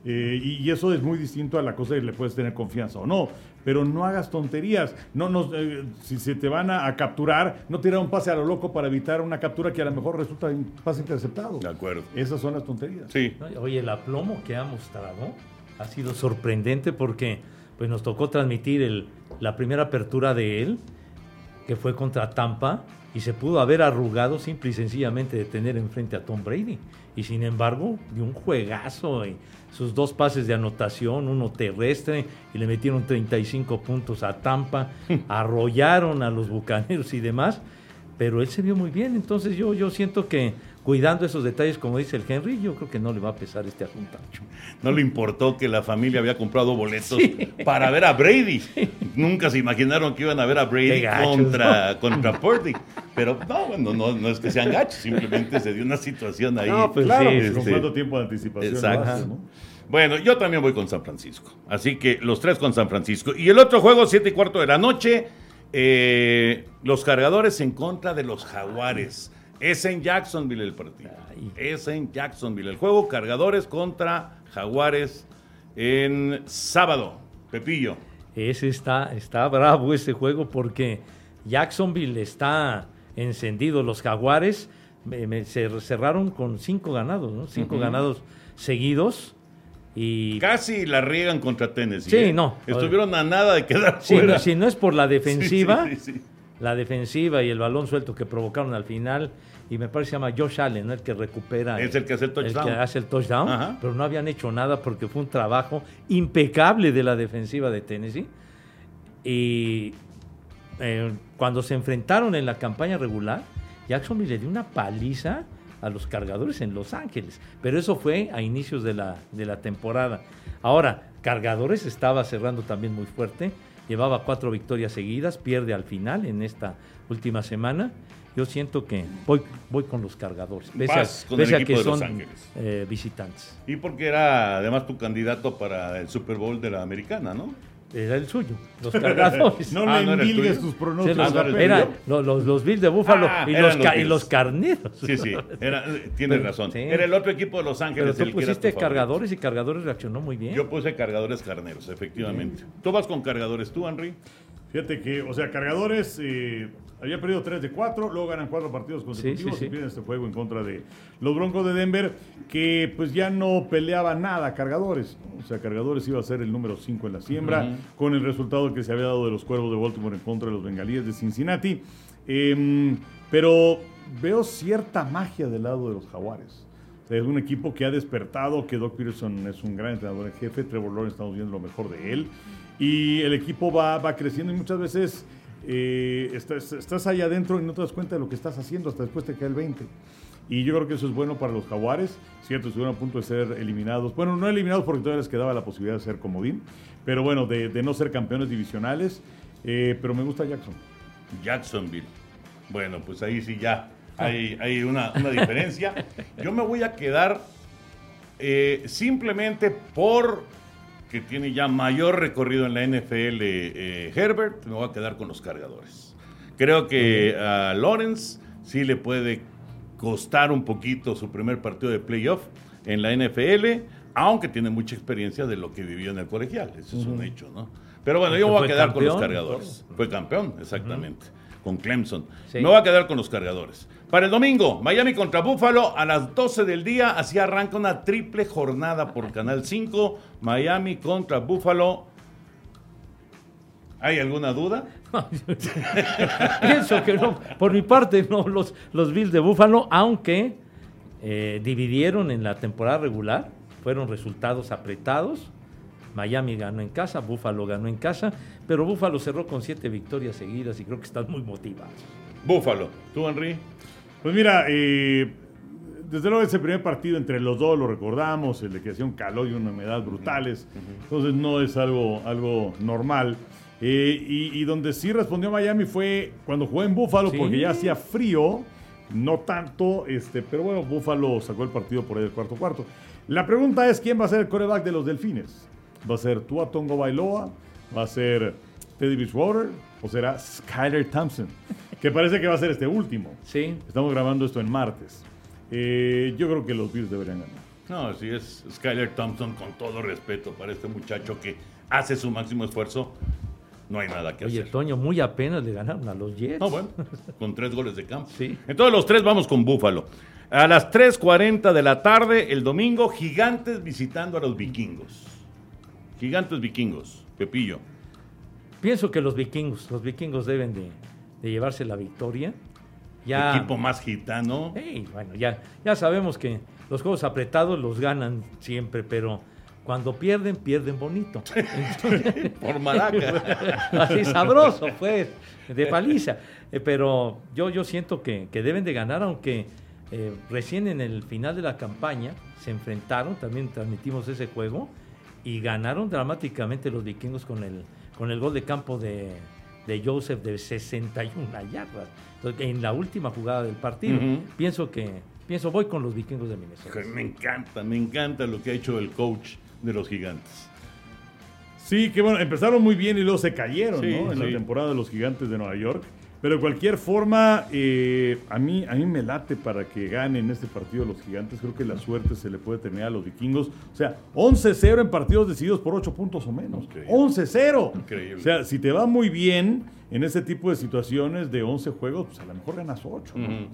[SPEAKER 2] Eh, y, y eso es muy distinto a la cosa de que le puedes tener confianza o no. Pero no hagas tonterías. No, no, eh, si se te van a, a capturar, no tirar un pase a lo loco para evitar una captura que a lo mejor resulta un pase interceptado.
[SPEAKER 1] De acuerdo.
[SPEAKER 2] Esas son las tonterías.
[SPEAKER 1] Sí.
[SPEAKER 3] Oye, el aplomo que ha mostrado ha sido sorprendente porque pues, nos tocó transmitir el- la primera apertura de él, que fue contra Tampa, y se pudo haber arrugado simple y sencillamente de tener enfrente a Tom Brady. Y sin embargo, dio un juegazo, y sus dos pases de anotación, uno terrestre, y le metieron 35 puntos a Tampa, arrollaron a los bucaneros y demás pero él se vio muy bien. Entonces yo, yo siento que cuidando esos detalles, como dice el Henry, yo creo que no le va a pesar este asunto.
[SPEAKER 1] No le importó que la familia había comprado boletos para ver a Brady. Nunca se imaginaron que iban a ver a Brady
[SPEAKER 3] gachos,
[SPEAKER 1] contra, contra Purdy. Pero no, bueno, no, no es que sean gachos, simplemente se dio una situación ahí.
[SPEAKER 3] No, pues
[SPEAKER 2] Claro,
[SPEAKER 3] sí,
[SPEAKER 2] pues, con cuánto tiempo de anticipación
[SPEAKER 1] Exacto. Bueno, yo también voy con San Francisco. Así que los tres con San Francisco. Y el otro juego, siete y cuarto de la noche, eh, los cargadores en contra de los jaguares. Es en Jacksonville el partido.
[SPEAKER 3] Ay.
[SPEAKER 1] Es en Jacksonville. El juego, cargadores contra jaguares en sábado. Pepillo.
[SPEAKER 3] Ese está, está bravo ese juego porque Jacksonville está encendido. Los jaguares me- me- se cerraron con cinco ganados, ¿no? Cinco ganados seguidos. Y
[SPEAKER 1] Casi la riegan contra Tennessee.
[SPEAKER 3] Sí,
[SPEAKER 1] ¿eh?
[SPEAKER 3] no.
[SPEAKER 1] Estuvieron a nada de quedar
[SPEAKER 3] si,
[SPEAKER 1] fuera.
[SPEAKER 3] no, si no es por la defensiva,
[SPEAKER 1] Sí, sí, sí.
[SPEAKER 3] La defensiva y el balón suelto que provocaron al final, y me parece que se llama Josh Allen, ¿no? el que recupera.
[SPEAKER 1] Es el que hace el touchdown.
[SPEAKER 3] que hace el touchdown,
[SPEAKER 1] Ajá.
[SPEAKER 3] pero no habían hecho nada porque fue un trabajo impecable de la defensiva de Tennessee. Y eh, cuando se enfrentaron en la campaña regular, Jacksonville le dio una paliza a los cargadores en Los Ángeles. Pero eso fue a inicios de la, de la temporada. Ahora, Cargadores estaba cerrando también muy fuerte. Llevaba cuatro victorias seguidas, pierde al final en esta última semana. Yo siento que voy, voy con los cargadores, pese,
[SPEAKER 1] Vas
[SPEAKER 3] a,
[SPEAKER 1] con
[SPEAKER 3] pese
[SPEAKER 1] el
[SPEAKER 3] a que
[SPEAKER 1] de
[SPEAKER 3] son eh, visitantes.
[SPEAKER 1] Y porque era además tu candidato para el Super Bowl de la americana, ¿no?
[SPEAKER 3] Era el suyo, los cargadores.
[SPEAKER 2] No
[SPEAKER 1] Ah,
[SPEAKER 2] le
[SPEAKER 1] ¿no
[SPEAKER 2] endilgues
[SPEAKER 1] tuyo?
[SPEAKER 2] tus
[SPEAKER 3] Sí,
[SPEAKER 2] pronósticos.
[SPEAKER 3] los,
[SPEAKER 1] Ah, no, era el
[SPEAKER 3] eran
[SPEAKER 1] tuyo.
[SPEAKER 3] los, los, los Bills de Búfalo
[SPEAKER 1] Ah,
[SPEAKER 3] y, los,
[SPEAKER 1] los
[SPEAKER 3] ca- y
[SPEAKER 1] Bills.
[SPEAKER 3] los carneros.
[SPEAKER 1] Sí, sí. Era, tienes
[SPEAKER 3] Pero-
[SPEAKER 1] razón.
[SPEAKER 3] sí.
[SPEAKER 1] Era el otro equipo de Los Ángeles.
[SPEAKER 3] Pero tú pusiste cargadores y cargadores reaccionó muy bien.
[SPEAKER 1] Yo puse cargadores carneros, efectivamente. Tú vas con cargadores, tú, Henry.
[SPEAKER 2] Fíjate que, o sea, cargadores eh, había perdido 3 de 4, luego ganan 4 partidos consecutivos
[SPEAKER 3] Sí, sí, sí.
[SPEAKER 2] y pierden este juego en contra de los Broncos de Denver, que pues ya no peleaba nada cargadores. O sea, cargadores iba a ser el número 5 en la siembra, con el resultado que se había dado de los cuervos de Baltimore en contra de los bengalíes de Cincinnati. Em, pero veo cierta magia del lado de los jaguares. O sea, es un equipo que ha despertado, que Doc Peterson es un gran entrenador en jefe, Trevor Lawrence estamos viendo lo mejor de él. Y el equipo va, va creciendo y muchas veces eh, estás, estás ahí adentro y no te das cuenta de lo que estás haciendo hasta después te cae el 20. Y yo creo que eso es bueno para los jaguares. Cierto, estuvieron a punto de ser eliminados. Bueno, no eliminados porque todavía les quedaba la posibilidad de ser comodín. Pero bueno, de, de no ser campeones divisionales. Eh, pero me gusta Jackson.
[SPEAKER 1] Jacksonville. Bueno, pues ahí sí ya hay, hay una, una diferencia. Yo me voy a quedar eh, simplemente por que tiene ya mayor recorrido en la NFL eh, Herbert, me voy a quedar con los cargadores. Creo que a Lawrence sí le puede costar un poquito su primer partido de playoff en la NFL, aunque tiene mucha experiencia de lo que vivió en el colegial, eso es un hecho, ¿no? Pero bueno, yo me voy a quedar con los cargadores. Fue campeón, exactamente, con Clemson.
[SPEAKER 3] Sí.
[SPEAKER 1] Me voy a quedar con los cargadores. Para el domingo, Miami contra Buffalo a las 12 del día, así arranca una triple jornada por Canal 5, Miami contra Buffalo. ¿Hay alguna duda?
[SPEAKER 3] Pienso que no. Por mi parte, no, los, los Bills de Búfalo, aunque eh, dividieron en la temporada regular, fueron resultados apretados. Miami ganó en casa, Búfalo ganó en casa, pero Búfalo cerró con siete victorias seguidas y creo que están muy motivados.
[SPEAKER 1] Búfalo. ¿Tú, Henry?
[SPEAKER 2] Pues mira, eh, desde luego ese primer partido entre los dos lo recordamos, el de que hacía un calor y una humedad brutales, entonces no es algo, algo normal. Eh, y, y donde sí respondió Miami fue cuando jugó en Búfalo,
[SPEAKER 3] Sí.
[SPEAKER 2] porque ya hacía frío, no tanto, este, pero bueno, Búfalo sacó el partido por ahí del cuarto cuarto. La pregunta es, ¿quién va a ser el coreback de los Delfines? ¿Va a ser Tua Tongo Bailoa? ¿Va a ser Teddy Bridgewater? ¿O será Skyler Thompson? Que parece que va a ser este último.
[SPEAKER 3] Sí,
[SPEAKER 2] Estamos grabando esto en martes. Eh, yo creo que los Bills deberían ganar.
[SPEAKER 1] No, sí es Skyler Thompson, con todo respeto para este muchacho que hace su máximo esfuerzo. No hay nada que
[SPEAKER 3] oye,
[SPEAKER 1] hacer.
[SPEAKER 3] Toño, muy apenas le ganaron a los Jets.
[SPEAKER 1] No, bueno, con tres goles de campo.
[SPEAKER 3] Sí.
[SPEAKER 1] Entonces los tres vamos con Búfalo. A las 3.40 de la tarde, el domingo, Gigantes visitando a los vikingos. Gigantes vikingos, Pepillo.
[SPEAKER 3] Pienso que los vikingos, los vikingos deben de, de llevarse la victoria. Ya,
[SPEAKER 1] Equipo más gitano.
[SPEAKER 3] Bueno, ya, ya sabemos que los juegos apretados los ganan siempre, pero cuando pierden, pierden bonito.
[SPEAKER 1] Por Maraca.
[SPEAKER 3] Así sabroso, pues, de paliza. Eh, pero yo, yo siento que, que deben de ganar, aunque eh, recién en el final de la campaña se enfrentaron, también transmitimos ese juego, y ganaron dramáticamente los vikingos con el, con el gol de campo de, de Joseph de 61 yardas. Entonces, en la última jugada del partido, pienso que pienso voy con los vikingos de Minnesota.
[SPEAKER 1] Me encanta, me encanta lo que ha hecho el coach de los gigantes.
[SPEAKER 2] Sí, que bueno, empezaron muy bien y luego se cayeron,
[SPEAKER 1] Sí,
[SPEAKER 2] ¿no? En
[SPEAKER 1] sí.
[SPEAKER 2] la temporada de los gigantes de Nueva York. Pero de cualquier forma, eh, a, mí, a mí me late para que ganen este partido los gigantes. Creo que la suerte se le puede terminar a los vikingos. O sea, 11-0 en partidos decididos por 8 puntos o menos.
[SPEAKER 1] Increíble.
[SPEAKER 2] 11-0.
[SPEAKER 1] Increíble.
[SPEAKER 2] O sea, si te va muy bien en ese tipo de situaciones de 11 juegos, pues a lo mejor ganas 8. ¿no?
[SPEAKER 1] Ujú.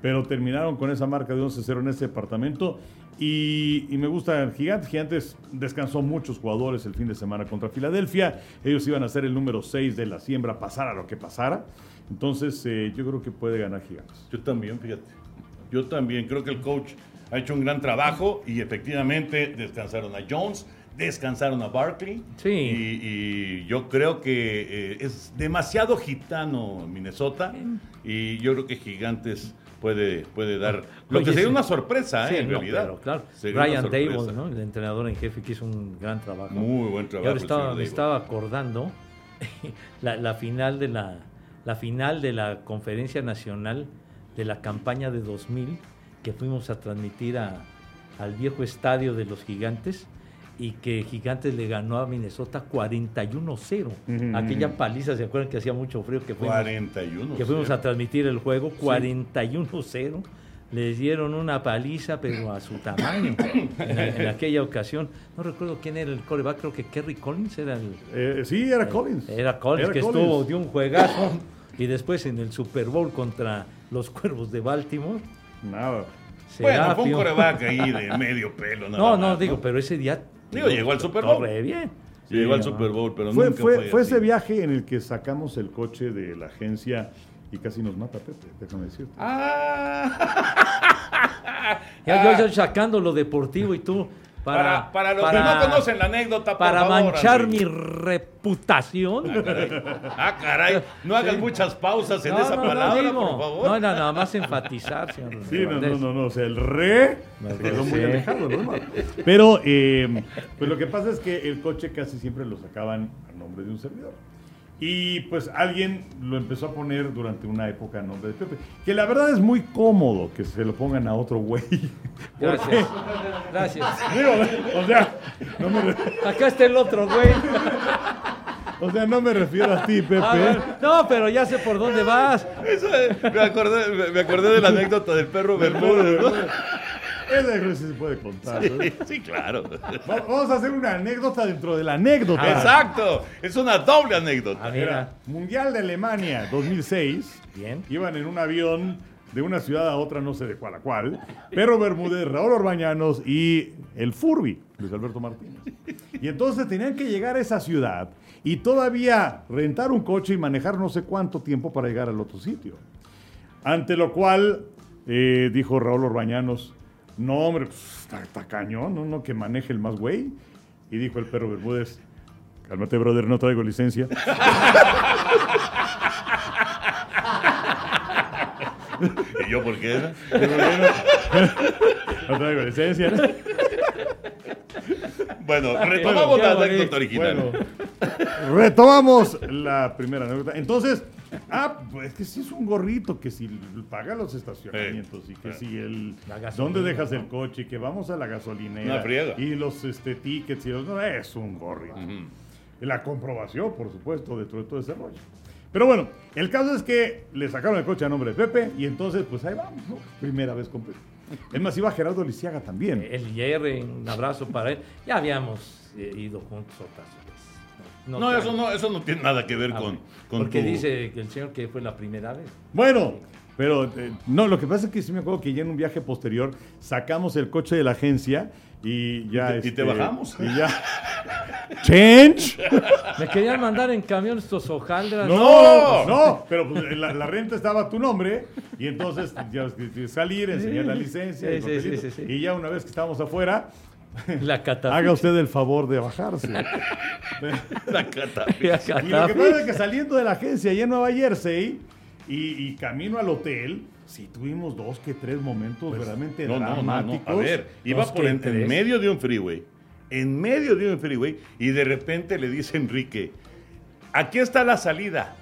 [SPEAKER 2] Pero terminaron con esa marca de 11-0 en ese departamento. Y, y me gusta Gigantes. Gigantes descansó muchos jugadores el fin de semana contra Filadelfia. Ellos iban a ser el número 6 de la siembra, pasara lo que pasara. Entonces, eh, yo creo que puede ganar Gigantes.
[SPEAKER 1] Yo también, fíjate. Yo también creo que el coach ha hecho un gran trabajo y efectivamente descansaron a Jones, descansaron a Barkley.
[SPEAKER 3] Sí.
[SPEAKER 1] Y, y yo creo que eh, es demasiado gitano Minnesota y yo creo que Gigantes puede, puede dar lo
[SPEAKER 3] Oye,
[SPEAKER 1] que sería
[SPEAKER 3] sí.
[SPEAKER 1] una sorpresa,
[SPEAKER 3] Sí,
[SPEAKER 1] ¿eh? en
[SPEAKER 3] no,
[SPEAKER 1] realidad.
[SPEAKER 3] claro, claro.
[SPEAKER 1] Sorpresa.
[SPEAKER 3] Dable, ¿no? el entrenador en jefe, que hizo un gran trabajo.
[SPEAKER 1] Muy buen
[SPEAKER 3] Y
[SPEAKER 1] trabajo.
[SPEAKER 3] ahora
[SPEAKER 1] el
[SPEAKER 3] estaba, me estaba acordando la, la final de la, la final de la conferencia nacional de la campaña de 2000 que fuimos a transmitir a- al viejo estadio de los gigantes y que Gigantes le ganó a Minnesota 41-0.
[SPEAKER 2] Ujú,
[SPEAKER 3] Aquella paliza, ¿se acuerdan que hacía mucho frío? Que fuimos,
[SPEAKER 1] 41.
[SPEAKER 3] que fuimos
[SPEAKER 1] sí.
[SPEAKER 3] a transmitir el juego 41-0. Les dieron una paliza, pero a su tamaño. en, en aquella ocasión, no recuerdo quién era el coreback, creo que Kerry Collins era el.
[SPEAKER 2] Eh, sí, era Collins.
[SPEAKER 3] Era Collins,
[SPEAKER 2] Era
[SPEAKER 3] que
[SPEAKER 2] Collins.
[SPEAKER 3] estuvo de un juegazo. Y después en el Super Bowl contra los Cuervos de Baltimore.
[SPEAKER 2] Nada.
[SPEAKER 1] Bueno, fue un coreback ahí de medio pelo. nada
[SPEAKER 3] No, no,
[SPEAKER 1] más,
[SPEAKER 3] digo, pero ese día.
[SPEAKER 1] Digo, llegó al Super Bowl.
[SPEAKER 3] Bien.
[SPEAKER 1] Sí, llegó al
[SPEAKER 3] no.
[SPEAKER 1] Super Bowl, pero
[SPEAKER 2] Fue,
[SPEAKER 1] nunca
[SPEAKER 2] fue,
[SPEAKER 1] fue,
[SPEAKER 2] fue ese viaje en el que sacamos el coche de la agencia y casi nos mata Pepe, déjame decirte.
[SPEAKER 1] Ah.
[SPEAKER 3] Ya, yo, yo sacando lo deportivo y tú. Para,
[SPEAKER 1] Para, para los que no conocen la anécdota, por
[SPEAKER 3] para
[SPEAKER 1] favor,
[SPEAKER 3] manchar
[SPEAKER 1] Andrés.
[SPEAKER 3] mi reputación.
[SPEAKER 1] Ah, caray. No hagas muchas pausas en
[SPEAKER 3] No,
[SPEAKER 1] esa
[SPEAKER 3] no, no,
[SPEAKER 1] palabra,
[SPEAKER 3] digo,
[SPEAKER 1] por favor.
[SPEAKER 3] No, nada más enfatizar, señor.
[SPEAKER 2] Sí, no, no, no, no, o sea, el re quedó muy alejado, ¿no? Pero, eh, pues lo que pasa es que el coche casi siempre lo sacaban a nombre de un servidor. Y pues alguien lo empezó a poner durante una época a nombre de Pepe. Que la verdad es muy cómodo que se lo pongan a otro güey.
[SPEAKER 3] Gracias. Gracias.
[SPEAKER 2] Digo, o sea, no me, re-
[SPEAKER 3] Acá está el otro, güey.
[SPEAKER 2] o sea, no me refiero a ti, Pepe.
[SPEAKER 3] A ver, no, pero ya sé por dónde vas.
[SPEAKER 1] Eso, me, acordé, me- me acordé de la anécdota del perro Bermúdez, ¿no?
[SPEAKER 2] Ese creo que sí se puede contar. ¿no?
[SPEAKER 1] Sí, sí, claro.
[SPEAKER 2] Va- Vamos a hacer una anécdota dentro de la anécdota.
[SPEAKER 1] Exacto. Es una doble anécdota.
[SPEAKER 3] mira.
[SPEAKER 2] Era Mundial de Alemania 2006.
[SPEAKER 3] Bien.
[SPEAKER 2] Iban en un avión de una ciudad a otra, no sé de cuál a cuál. Perro Bermúdez, Raúl Orbañanos y el Furby, Luis Alberto Martínez. Y entonces tenían que llegar a esa ciudad y todavía rentar un coche y manejar no sé cuánto tiempo para llegar al otro sitio. Ante lo cual eh, dijo Raúl Orbañanos, no hombre, pues, está, está cañón, no, no que maneje el más güey. Y dijo el perro Bermúdez, cálmate brother, no traigo licencia.
[SPEAKER 1] ¿Y yo por qué?
[SPEAKER 2] No traigo licencia.
[SPEAKER 1] Bueno, retomamos la anécdota original.
[SPEAKER 2] Bueno, retomamos la primera anécdota. Entonces, ah, pues es que sí es un gorrito que si paga los estacionamientos y que si el dónde dejas
[SPEAKER 3] ¿no?
[SPEAKER 2] el coche y que vamos a la gasolinera
[SPEAKER 1] Una friega.
[SPEAKER 2] y los este tickets y los no, es un gorrito. La comprobación, por supuesto, dentro de todo ese rollo. Pero bueno, el caso es que le sacaron el coche a nombre de Pepe y entonces, pues ahí vamos, ¿no? Primera vez con Pepe. Es más, iba Gerardo Lisiaga también.
[SPEAKER 3] El Jerry, un abrazo para él. Ya habíamos eh, ido juntos otras
[SPEAKER 1] No, eso no, eso no tiene nada que ver
[SPEAKER 3] Ah,
[SPEAKER 1] con, con
[SPEAKER 3] Porque
[SPEAKER 1] tu-
[SPEAKER 3] dice el señor que fue la primera vez.
[SPEAKER 2] Bueno, pero eh, no, lo que pasa es que sí me acuerdo que ya en un viaje posterior sacamos el coche de la agencia y ya.
[SPEAKER 1] Y te- y te
[SPEAKER 2] este,
[SPEAKER 1] bajamos.
[SPEAKER 2] Y ya. ¡Change!
[SPEAKER 3] Me querían mandar en camión estos hojaldras.
[SPEAKER 2] No, no, pero pues, en la, la renta estaba a tu nombre y entonces ya salir, enseñar la licencia
[SPEAKER 3] Sí, sí, sí.
[SPEAKER 2] y ya una vez que estábamos afuera,
[SPEAKER 3] La catafixia.
[SPEAKER 2] haga usted el favor de bajarse.
[SPEAKER 1] la cata-
[SPEAKER 2] Y lo que pasa es que saliendo de la agencia allá en Nueva Jersey y, y camino al hotel, sí tuvimos dos que tres momentos verdaderamente
[SPEAKER 1] No, no, no, no.
[SPEAKER 2] dramáticos.
[SPEAKER 1] A ver, iba por en, medio de un freeway. En medio de un freeway. Y de repente le dice Enrique, aquí está la salida.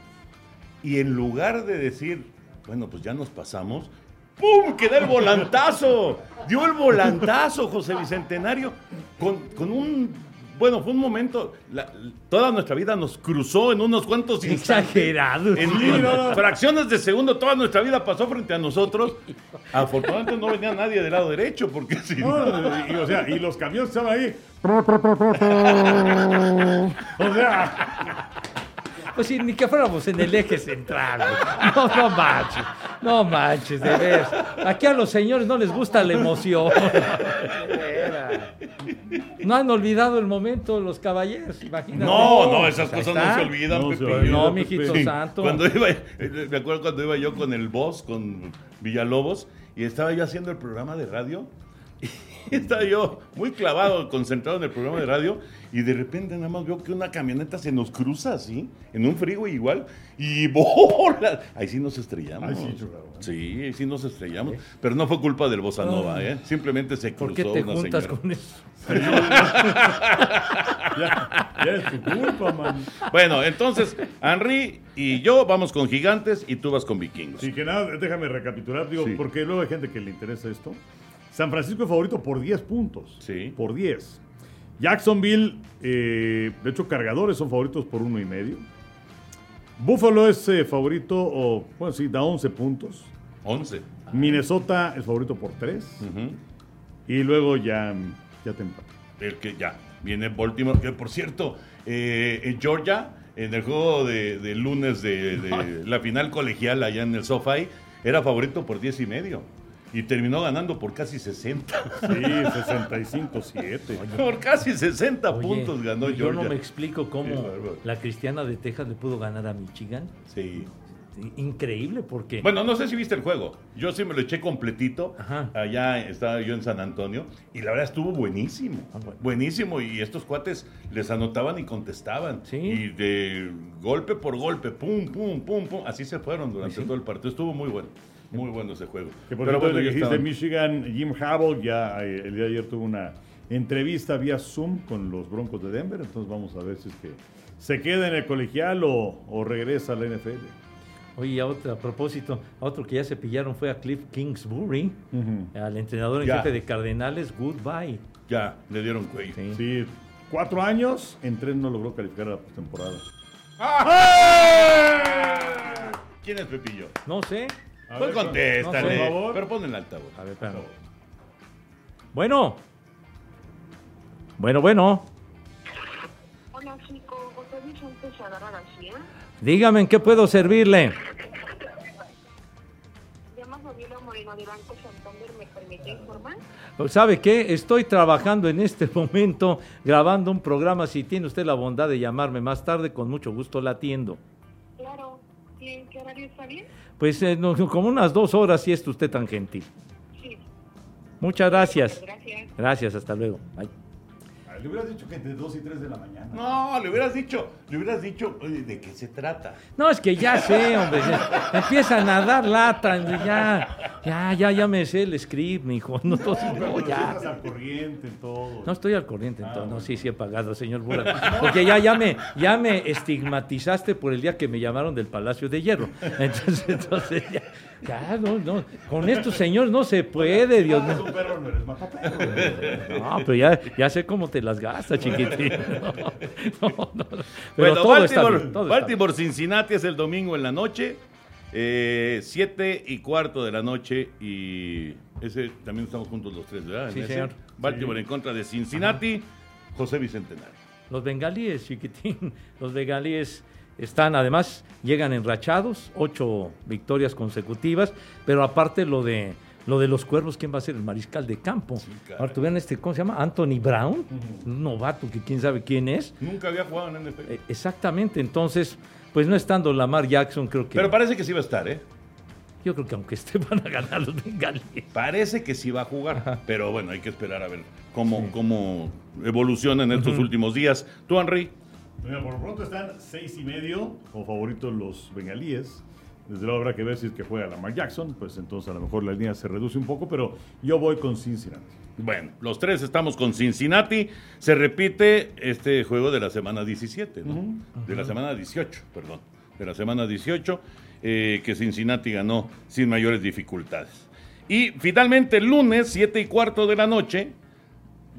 [SPEAKER 1] Y en lugar de decir, bueno, pues ya nos pasamos, ¡pum! ¡Queda el volantazo! Dio el volantazo, José Bicentenario, con, con un... Bueno, fue un momento, la- toda nuestra vida nos cruzó en unos cuantos instantes.
[SPEAKER 3] Exagerado.
[SPEAKER 1] En, en fracciones de segundo, toda nuestra vida pasó frente a nosotros. Afortunadamente no venía nadie del lado derecho, porque si
[SPEAKER 2] No, y, o sea, y los camiones estaban ahí. O sea,
[SPEAKER 3] Pues sí, ni que fuéramos en el eje central. güey. No, no manches. No manches, de veras. Aquí a los señores no les gusta la emoción. No han olvidado el momento los caballeros, imagínate.
[SPEAKER 1] No, no, esas
[SPEAKER 3] Pues
[SPEAKER 1] cosas no se olvidan,
[SPEAKER 2] No se
[SPEAKER 3] No, mijito
[SPEAKER 2] Sí.
[SPEAKER 3] santo.
[SPEAKER 1] Cuando iba, eh, me acuerdo cuando iba yo con el boss, con Villalobos, y estaba yo haciendo el programa de radio, y estaba yo muy clavado, concentrado en el programa de radio, y de repente nada más veo que una camioneta se nos cruza así, en un freeway igual, y bola. Ahí sí nos estrellamos.
[SPEAKER 2] Ay, sí, chulado.
[SPEAKER 1] Sí, ahí sí nos estrellamos, pero no fue culpa del Bossa Nova, ¿eh? Simplemente se cruzó
[SPEAKER 3] ¿Por qué te
[SPEAKER 1] una
[SPEAKER 3] juntas
[SPEAKER 1] señora.
[SPEAKER 3] con eso?
[SPEAKER 2] ya, ya es tu culpa, man.
[SPEAKER 1] Bueno, entonces, Henry y yo vamos con gigantes y tú vas con vikingos.
[SPEAKER 2] Sí, que nada, déjame recapitular, digo,
[SPEAKER 1] Sí.
[SPEAKER 2] porque luego hay gente que le interesa esto. San Francisco es favorito por 10 puntos.
[SPEAKER 1] Sí.
[SPEAKER 2] Por 10. Jacksonville, eh, de hecho, cargadores son favoritos por uno y medio. Buffalo es eh, favorito, o, bueno, sí, da 11 puntos.
[SPEAKER 1] 11.
[SPEAKER 2] Minnesota es favorito por 3. Y luego ya, ya te.
[SPEAKER 1] El que ya viene Baltimore, que por cierto, eh, en Georgia, en el juego de, de lunes de, de la final colegial allá en el SoFi, era favorito por 10 y medio. Y terminó ganando por casi 60.
[SPEAKER 2] Sí, 65-7.
[SPEAKER 1] por casi 60
[SPEAKER 3] Oye,
[SPEAKER 1] puntos ganó
[SPEAKER 3] yo
[SPEAKER 1] Georgia.
[SPEAKER 3] no me explico cómo la cristiana de Texas le pudo ganar a Michigan.
[SPEAKER 1] Sí.
[SPEAKER 3] Increíble porque...
[SPEAKER 1] Bueno, no sé si viste el juego. Yo sí me lo eché completito.
[SPEAKER 3] Ajá.
[SPEAKER 1] Allá estaba yo en San Antonio. Y la verdad estuvo buenísimo.
[SPEAKER 3] Ah, bueno.
[SPEAKER 1] Buenísimo. Y estos cuates les anotaban y contestaban.
[SPEAKER 3] Sí.
[SPEAKER 1] Y de golpe por golpe, pum, pum, pum, pum. Así se fueron durante todo el partido. Estuvo muy bueno. Muy bueno ese juego.
[SPEAKER 2] Que por
[SPEAKER 1] Pero
[SPEAKER 2] cierto,
[SPEAKER 1] bueno,
[SPEAKER 2] dijiste
[SPEAKER 1] estaban-
[SPEAKER 2] Michigan, Jim Harbaugh ya eh, el día de ayer tuvo una entrevista vía Zoom con los Broncos de Denver, entonces vamos a ver si es que se queda en el colegial o, o regresa a la NFL.
[SPEAKER 3] Oye, a, otro, a propósito, a otro que ya se pillaron fue a Cliff Kingsbury, al entrenador en
[SPEAKER 1] Ya.
[SPEAKER 3] jefe de Cardenales, goodbye.
[SPEAKER 1] Ya, le dieron cuello.
[SPEAKER 3] Sí.
[SPEAKER 2] Sí, cuatro años, en tres no logró calificar a la postemporada.
[SPEAKER 1] ¿Quién es Pepillo?
[SPEAKER 3] No sé.
[SPEAKER 2] A
[SPEAKER 1] Pues
[SPEAKER 2] ver,
[SPEAKER 1] contéstale.
[SPEAKER 3] no
[SPEAKER 2] por favor.
[SPEAKER 1] Pero pon el altavoz.
[SPEAKER 3] A ver, espérame. Bueno. Bueno, bueno.
[SPEAKER 6] Hola, chico. José Vicente Sadara García.
[SPEAKER 3] Dígame en qué puedo servirle.
[SPEAKER 6] Llama Fabiola Moreno de Banco Santander. ¿Me permite informar?
[SPEAKER 3] ¿Sabe qué? Estoy trabajando en este momento grabando un programa. Si tiene usted la bondad de llamarme más tarde, con mucho gusto la atiendo.
[SPEAKER 6] Claro. ¿Y en qué horario está bien?
[SPEAKER 3] Pues eh, no, como unas dos horas, si es usted tan gentil.
[SPEAKER 6] Sí.
[SPEAKER 3] Muchas gracias.
[SPEAKER 6] Gracias.
[SPEAKER 3] Gracias, hasta luego. Bye.
[SPEAKER 2] Ah, Le hubieras dicho que entre 2 y 3 de la mañana.
[SPEAKER 1] No, le hubieras dicho, le hubieras dicho oye, de qué se trata.
[SPEAKER 3] No, es que ya sé, hombre. ya- empiezan a dar lata. Ya, ya, ya, ya me sé el script, mijo. No, no,
[SPEAKER 2] pero
[SPEAKER 3] no,
[SPEAKER 2] pues
[SPEAKER 3] ya.
[SPEAKER 2] estás al corriente en todo.
[SPEAKER 3] No estoy al corriente, entonces. No, sí, sí he pagado, señor Bura. Porque ya, ya, me, ya me estigmatizaste por el día que me llamaron del Palacio de Hierro. Entonces, entonces ya, ya, no, no. Con estos señores no se puede, Dios mío.
[SPEAKER 2] no
[SPEAKER 3] pero ya, ya sé cómo te las gastas, chiquitín. No, no, no. Pero
[SPEAKER 1] bueno,
[SPEAKER 3] todo está
[SPEAKER 1] Baltimore,
[SPEAKER 3] bien, todo está bien.
[SPEAKER 1] Baltimore Cincinnati es el domingo en la noche. eh, siete y cuarto de la noche. Y ese también estamos juntos los tres, ¿verdad? En
[SPEAKER 3] Sí,
[SPEAKER 1] ese.
[SPEAKER 3] señor.
[SPEAKER 1] Baltimore en contra de Cincinnati. José Bicentenario.
[SPEAKER 3] Los bengalíes, chiquitín. Los bengalíes están, además, llegan enrachados, ocho victorias consecutivas, pero aparte lo de lo de los cuervos, ¿quién va a ser? El mariscal de campo.
[SPEAKER 1] caray.
[SPEAKER 3] Ahora tuvieron este, ¿cómo se llama? Anthony Brown, un novato que quién sabe quién es.
[SPEAKER 1] Nunca había jugado en NFL.
[SPEAKER 3] Eh, exactamente, entonces, pues no estando Lamar Jackson, creo que.
[SPEAKER 1] Pero parece que sí va a estar, ¿eh?
[SPEAKER 3] yo creo que aunque esté van a ganar los bengalíes.
[SPEAKER 1] Parece que sí va a jugar. Pero bueno, hay que esperar a ver cómo, cómo evoluciona en estos últimos días. ¿Tú, Henry?
[SPEAKER 2] Mira, por lo pronto están seis y medio como favoritos los bengalíes. Desde luego habrá que ver si es que juega Lamar Jackson, pues entonces a lo mejor la línea se reduce un poco, pero yo voy con Cincinnati.
[SPEAKER 1] Bueno, los tres estamos con Cincinnati. Se repite este juego de la semana 17, ¿no? De la semana 18, perdón. De la semana 18, eh, que Cincinnati ganó sin mayores dificultades. Y finalmente, el lunes, 7 y cuarto de la noche,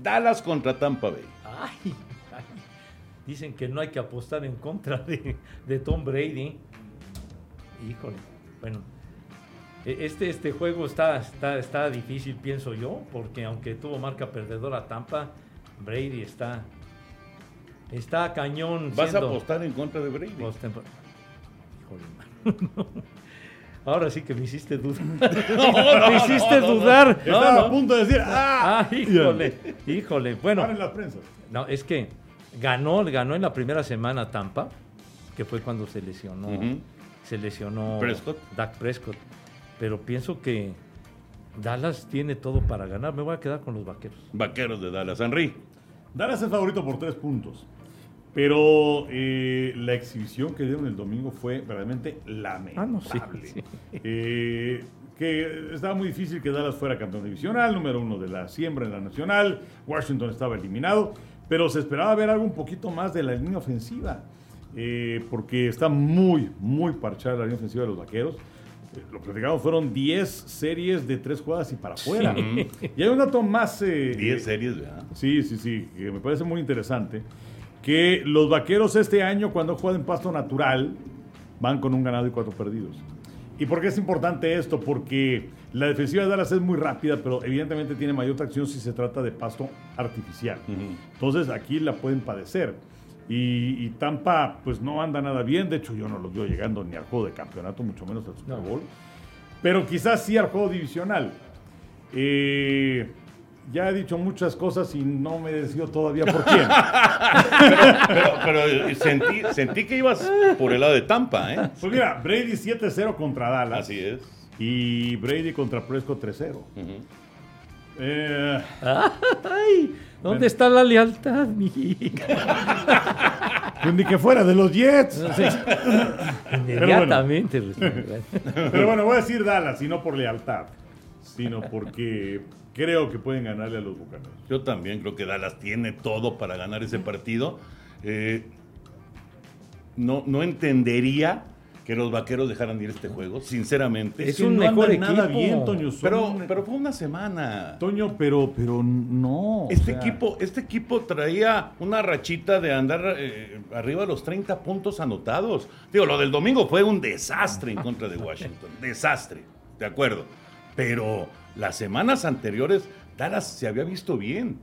[SPEAKER 1] Dallas contra Tampa Bay.
[SPEAKER 3] Ay, ay. Dicen que no hay que apostar en contra de, de Tom Brady. Híjole, bueno. e- Este, este juego está, está, está difícil, pienso yo, porque aunque tuvo marca perdedora Tampa, Brady está, está cañón.
[SPEAKER 1] ¿Vas a apostar en contra de Brady?
[SPEAKER 3] postempo- Híjole, mano. Ahora sí que me hiciste dudar.
[SPEAKER 1] no,
[SPEAKER 3] me hiciste
[SPEAKER 1] no, no.
[SPEAKER 3] dudar.
[SPEAKER 2] Están a punto de decir, ¡ah!
[SPEAKER 3] Ah, híjole, híjole. Bueno,
[SPEAKER 2] Paren las prensas.
[SPEAKER 3] no, es que ganó, ganó en la primera semana Tampa, que fue cuando se lesionó, se lesionó
[SPEAKER 1] Prescott.
[SPEAKER 3] Dak Prescott. Pero pienso que Dallas tiene todo para ganar. Me voy a quedar con los vaqueros.
[SPEAKER 1] Vaqueros de Dallas. Henry.
[SPEAKER 2] Dallas es favorito por tres puntos. Pero eh, la exhibición que dieron el domingo fue verdaderamente lamentable.
[SPEAKER 3] Ah, no, sí, sí.
[SPEAKER 2] Eh, que estaba muy difícil que Dallas fuera campeón divisional, número uno de la siembra en la nacional. Washington estaba eliminado, pero se esperaba ver algo un poquito más de la línea ofensiva, eh, porque está muy, muy parchada la línea ofensiva de los vaqueros. Eh, Lo platicamos, fueron 10 series de tres jugadas y para afuera. Y hay un dato más. eh,
[SPEAKER 1] 10 series, ¿verdad?
[SPEAKER 2] Sí, sí, sí, que me parece muy interesante. Que los vaqueros este año, cuando juegan en pasto natural, van con un ganado y cuatro perdidos. ¿Y por qué es importante esto? Porque la defensiva de Dallas es muy rápida, pero evidentemente tiene mayor tracción si se trata de pasto artificial. Entonces aquí la pueden padecer. Y, y Tampa, pues no anda nada bien. De hecho, yo no los veo llegando ni al juego de campeonato, mucho menos al Super
[SPEAKER 3] No.
[SPEAKER 2] Bowl. Pero quizás sí al juego divisional. Eh, ya he dicho muchas cosas y no me decido todavía por quién.
[SPEAKER 1] Pero, pero, eh, sentí, sentí que ibas por el lado de Tampa, ¿eh?
[SPEAKER 2] Pues mira, Brady 7-0 contra Dallas.
[SPEAKER 1] Así es.
[SPEAKER 2] Y Brady contra Prescott 3-0. Eh,
[SPEAKER 3] Ay, ¿dónde está la lealtad, mi
[SPEAKER 2] pues ni que fuera de los Jets.
[SPEAKER 3] Inmediatamente. responde.
[SPEAKER 2] Pero bueno, voy a decir Dallas, y no por lealtad, sino porque creo que pueden ganarle a los Bucaneros.
[SPEAKER 1] Yo también creo que Dallas tiene todo para ganar ese partido. Eh, no, no entendería que los vaqueros dejaran ir este juego, sinceramente.
[SPEAKER 3] Es un mejor
[SPEAKER 2] andan nada
[SPEAKER 3] equipo.
[SPEAKER 2] bien, Toño. son
[SPEAKER 1] pero,
[SPEAKER 2] un-
[SPEAKER 1] pero fue una semana.
[SPEAKER 2] Toño, pero, pero no. o
[SPEAKER 1] Este
[SPEAKER 2] sea,
[SPEAKER 1] equipo, este equipo traía una rachita de andar eh, arriba de los 30 puntos anotados. Digo, lo del domingo fue un desastre en contra de Washington. desastre, de acuerdo. Pero las semanas anteriores Dallas se había visto bien.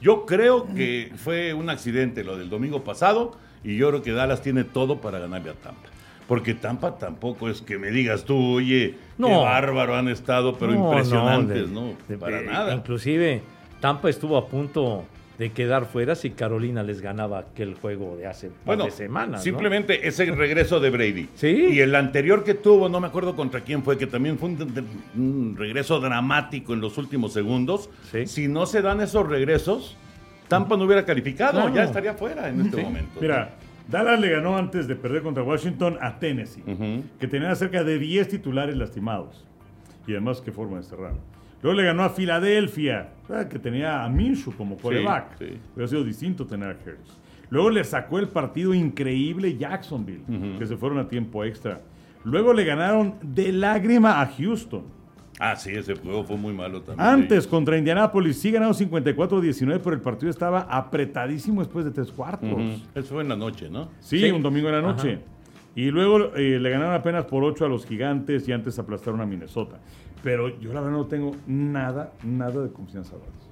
[SPEAKER 1] Yo creo que fue un accidente lo del domingo pasado y yo creo que Dallas tiene todo para ganarle a Tampa. Porque Tampa tampoco es que me digas tú, oye, qué
[SPEAKER 3] No.
[SPEAKER 1] bárbaro han estado, pero
[SPEAKER 3] No,
[SPEAKER 1] impresionantes,
[SPEAKER 3] de-
[SPEAKER 1] ¿no?
[SPEAKER 3] de-
[SPEAKER 1] para
[SPEAKER 3] de-
[SPEAKER 1] nada.
[SPEAKER 3] Inclusive, Tampa estuvo a punto de quedar fuera si Carolina les ganaba aquel juego de hace par
[SPEAKER 1] Bueno,
[SPEAKER 3] de semanas. ¿no?
[SPEAKER 1] simplemente ese regreso de Brady.
[SPEAKER 3] Sí.
[SPEAKER 1] Y el anterior que tuvo, no me acuerdo contra quién fue, que también fue un, un regreso dramático en los últimos segundos.
[SPEAKER 3] Sí.
[SPEAKER 1] Si no se dan esos regresos, Tampa no hubiera calificado,
[SPEAKER 3] Claro.
[SPEAKER 1] ya estaría fuera en este
[SPEAKER 3] Sí.
[SPEAKER 1] momento.
[SPEAKER 2] Mira, Dallas le ganó antes de perder contra Washington a Tennessee, que tenía cerca de 10 titulares lastimados. Y además, qué forma de cerrar. Luego le ganó a Filadelfia, ah, que tenía a Minshew como coreback.
[SPEAKER 1] sí.
[SPEAKER 2] Hubiera sido distinto tener a Harris. Luego le sacó el partido increíble Jacksonville, que se fueron a tiempo extra. Luego le ganaron de lágrima a Houston.
[SPEAKER 1] Ah, sí, ese juego fue muy malo también.
[SPEAKER 2] Antes contra Indianapolis sí ganaron 54-19, pero el partido estaba apretadísimo después de tres cuartos.
[SPEAKER 1] Eso fue en la noche, ¿no?
[SPEAKER 2] Sí,
[SPEAKER 3] Sí.
[SPEAKER 2] un domingo en la noche.
[SPEAKER 3] Ajá.
[SPEAKER 2] Y luego eh, le ganaron apenas por 8 a los gigantes y antes aplastaron a Minnesota. Pero yo la verdad no tengo nada, nada de confianza. Dallas.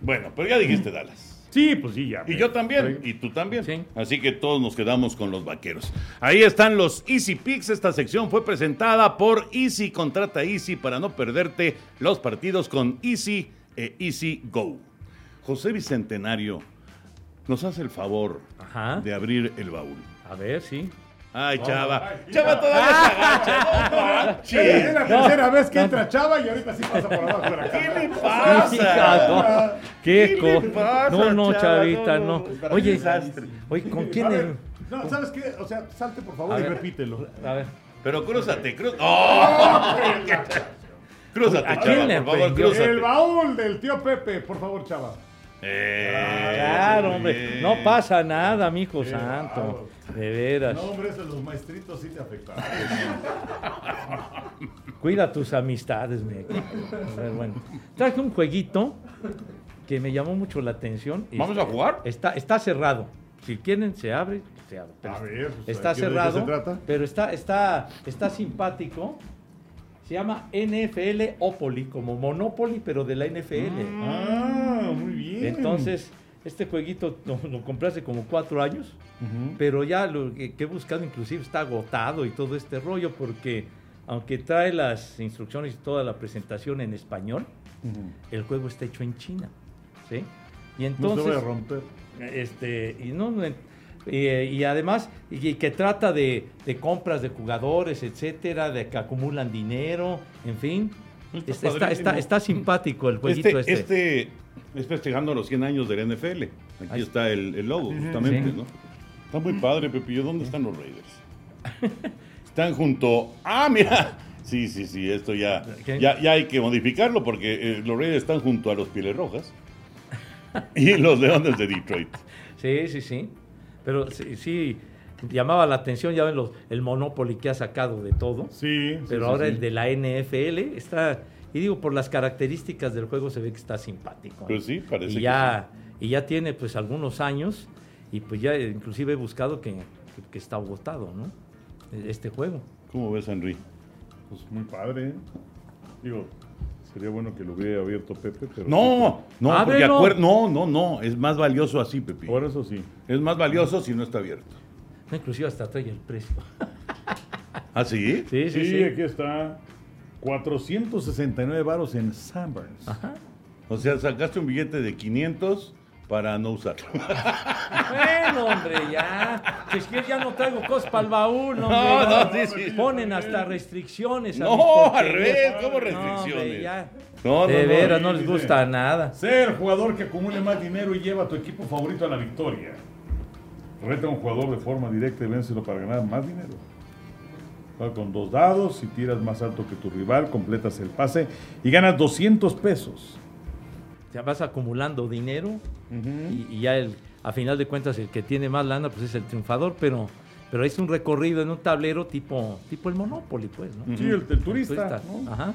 [SPEAKER 1] Bueno, pero ya dijiste Dallas.
[SPEAKER 2] Sí, pues sí, ya.
[SPEAKER 1] Y yo también,
[SPEAKER 2] Pero-
[SPEAKER 1] y tú también.
[SPEAKER 3] Sí.
[SPEAKER 1] Así que todos nos quedamos con los vaqueros. Ahí están los Easy Picks. Esta sección fue presentada por Easy. Contrata Easy para no perderte los partidos con Easy e Easy Go. José Bicentenario nos hace el favor
[SPEAKER 3] Ajá.
[SPEAKER 1] de abrir el baúl.
[SPEAKER 3] A ver, sí.
[SPEAKER 1] Ay, Chava.
[SPEAKER 2] ay,
[SPEAKER 1] Chava todavía se agacha. No
[SPEAKER 2] Es la tercera vez que entra Chava y ahorita sí pasa por abajo de la
[SPEAKER 1] ¿Qué le pasa?
[SPEAKER 3] no. ¿Qué,
[SPEAKER 1] ¿Qué le pasa,
[SPEAKER 3] No, no,
[SPEAKER 1] chava?
[SPEAKER 3] chavita,
[SPEAKER 1] No,
[SPEAKER 3] no.
[SPEAKER 1] no,
[SPEAKER 3] Oye, oye, ¿con quién?
[SPEAKER 2] A ver,
[SPEAKER 3] el-
[SPEAKER 2] no, ¿sabes qué? O sea, salte por
[SPEAKER 3] A
[SPEAKER 2] favor y
[SPEAKER 3] ver.
[SPEAKER 2] repítelo.
[SPEAKER 3] A ver.
[SPEAKER 1] Pero crúzate, crúzate. ¡Oh! crúzate,
[SPEAKER 3] ¿A quién
[SPEAKER 1] Chava,
[SPEAKER 3] le
[SPEAKER 1] por favor, crúzate.
[SPEAKER 2] El baúl del tío Pepe, por favor, Chava.
[SPEAKER 1] Eh,
[SPEAKER 3] Claro, hombre. No pasa nada, mijo
[SPEAKER 2] Qué
[SPEAKER 3] santo. De veras.
[SPEAKER 2] No, hombre, los maestritos sí te afectan.
[SPEAKER 3] Cuida tus amistades, me. Bueno. Traje un jueguito que me llamó mucho la atención.
[SPEAKER 1] ¿Vamos a jugar?
[SPEAKER 3] Está, está cerrado. Si quieren, se abre. Se abre. Pero
[SPEAKER 2] A ver, pues,
[SPEAKER 3] está
[SPEAKER 2] ¿de qué- de qué
[SPEAKER 3] cerrado.
[SPEAKER 2] se trata?
[SPEAKER 3] Pero está, está, está simpático. Se llama NFL Opoli, como Monopoly, pero de la NFL.
[SPEAKER 2] Ah, muy bien.
[SPEAKER 3] Entonces, este jueguito lo, lo compré hace como cuatro años, pero ya lo que, que he buscado inclusive está agotado y todo este rollo, porque aunque trae las instrucciones y toda la presentación en español, el juego está hecho en China. ¿sí? Y
[SPEAKER 2] no
[SPEAKER 3] entonces,
[SPEAKER 2] se vaya a romper.
[SPEAKER 3] este, y, no, no, y, y además, y, y que trata de, de compras de jugadores, etcétera, de que acumulan dinero, en fin.
[SPEAKER 1] Está
[SPEAKER 3] Está, está,
[SPEAKER 1] padrísimo.
[SPEAKER 3] está- está simpático el jueguito
[SPEAKER 1] Este,
[SPEAKER 3] este.
[SPEAKER 1] este es festejando los 100 años del NFL. Aquí
[SPEAKER 3] Ahí
[SPEAKER 1] está el, el logo, justamente,
[SPEAKER 3] Sí.
[SPEAKER 1] ¿no? Está muy padre, Pepillo. ¿Dónde están los Raiders? Están junto. ¡Ah, mira! Sí, sí, sí, esto ya, ya, ya hay que modificarlo porque eh, los Raiders están junto a los Pieles Rojas y los Leones de Detroit.
[SPEAKER 3] Sí, sí, sí. Pero sí, sí, llamaba la atención, ya ven los, el Monopoly que ha sacado de todo.
[SPEAKER 2] Sí, sí,
[SPEAKER 3] Pero
[SPEAKER 2] sí,
[SPEAKER 3] ahora
[SPEAKER 2] sí.
[SPEAKER 3] el de la NFL está, y digo, por las características del juego se ve que está simpático.
[SPEAKER 1] Pues sí, parece
[SPEAKER 3] y
[SPEAKER 1] que
[SPEAKER 3] ya, Y ya tiene pues algunos años y pues ya inclusive he buscado que, que, que está agotado, ¿no? Este juego.
[SPEAKER 1] ¿Cómo ves, Henry?
[SPEAKER 2] Pues muy padre. ¿eh? Digo, sería bueno que lo hubiera abierto Pepe, pero.
[SPEAKER 1] No, no, porque
[SPEAKER 3] Ábrelo.
[SPEAKER 1] no, no, no, es más valioso así, Pepi.
[SPEAKER 2] Por eso sí.
[SPEAKER 1] Es más valioso si no está abierto.
[SPEAKER 3] No, inclusive hasta trae el precio.
[SPEAKER 1] ¿Ah, sí?
[SPEAKER 3] Sí, sí,
[SPEAKER 2] Sí,
[SPEAKER 3] sí.
[SPEAKER 2] aquí está. 469 varos en Sanborns.
[SPEAKER 3] Ajá.
[SPEAKER 1] O sea, sacaste un billete de 500 para no usarlo.
[SPEAKER 3] Bueno, hombre, ya. Si es que ya no traigo cosas para el baúl, no,
[SPEAKER 1] No,
[SPEAKER 3] hombre,
[SPEAKER 1] no, sí, sí.
[SPEAKER 3] Ponen hasta restricciones. a
[SPEAKER 1] No, al revés, ¿cómo
[SPEAKER 3] No, hombre,
[SPEAKER 1] restricciones?
[SPEAKER 3] ya.
[SPEAKER 1] No, no,
[SPEAKER 3] de
[SPEAKER 1] no,
[SPEAKER 3] veras, no les
[SPEAKER 2] dice.
[SPEAKER 3] gusta nada.
[SPEAKER 2] Ser jugador que acumule más dinero y lleva a tu equipo favorito a la victoria. Reta a un jugador de forma directa y vénselo para ganar más dinero. Juega con dos dados, si tiras más alto que tu rival, completas el pase y ganas 200 pesos.
[SPEAKER 3] Ya vas acumulando dinero y, y ya el, a final de cuentas el que tiene más lana pues es el triunfador, pero pero es un recorrido en un tablero tipo tipo el Monopoly, pues, ¿no?
[SPEAKER 2] Sí, el, el turista. ¿no?
[SPEAKER 3] Ajá.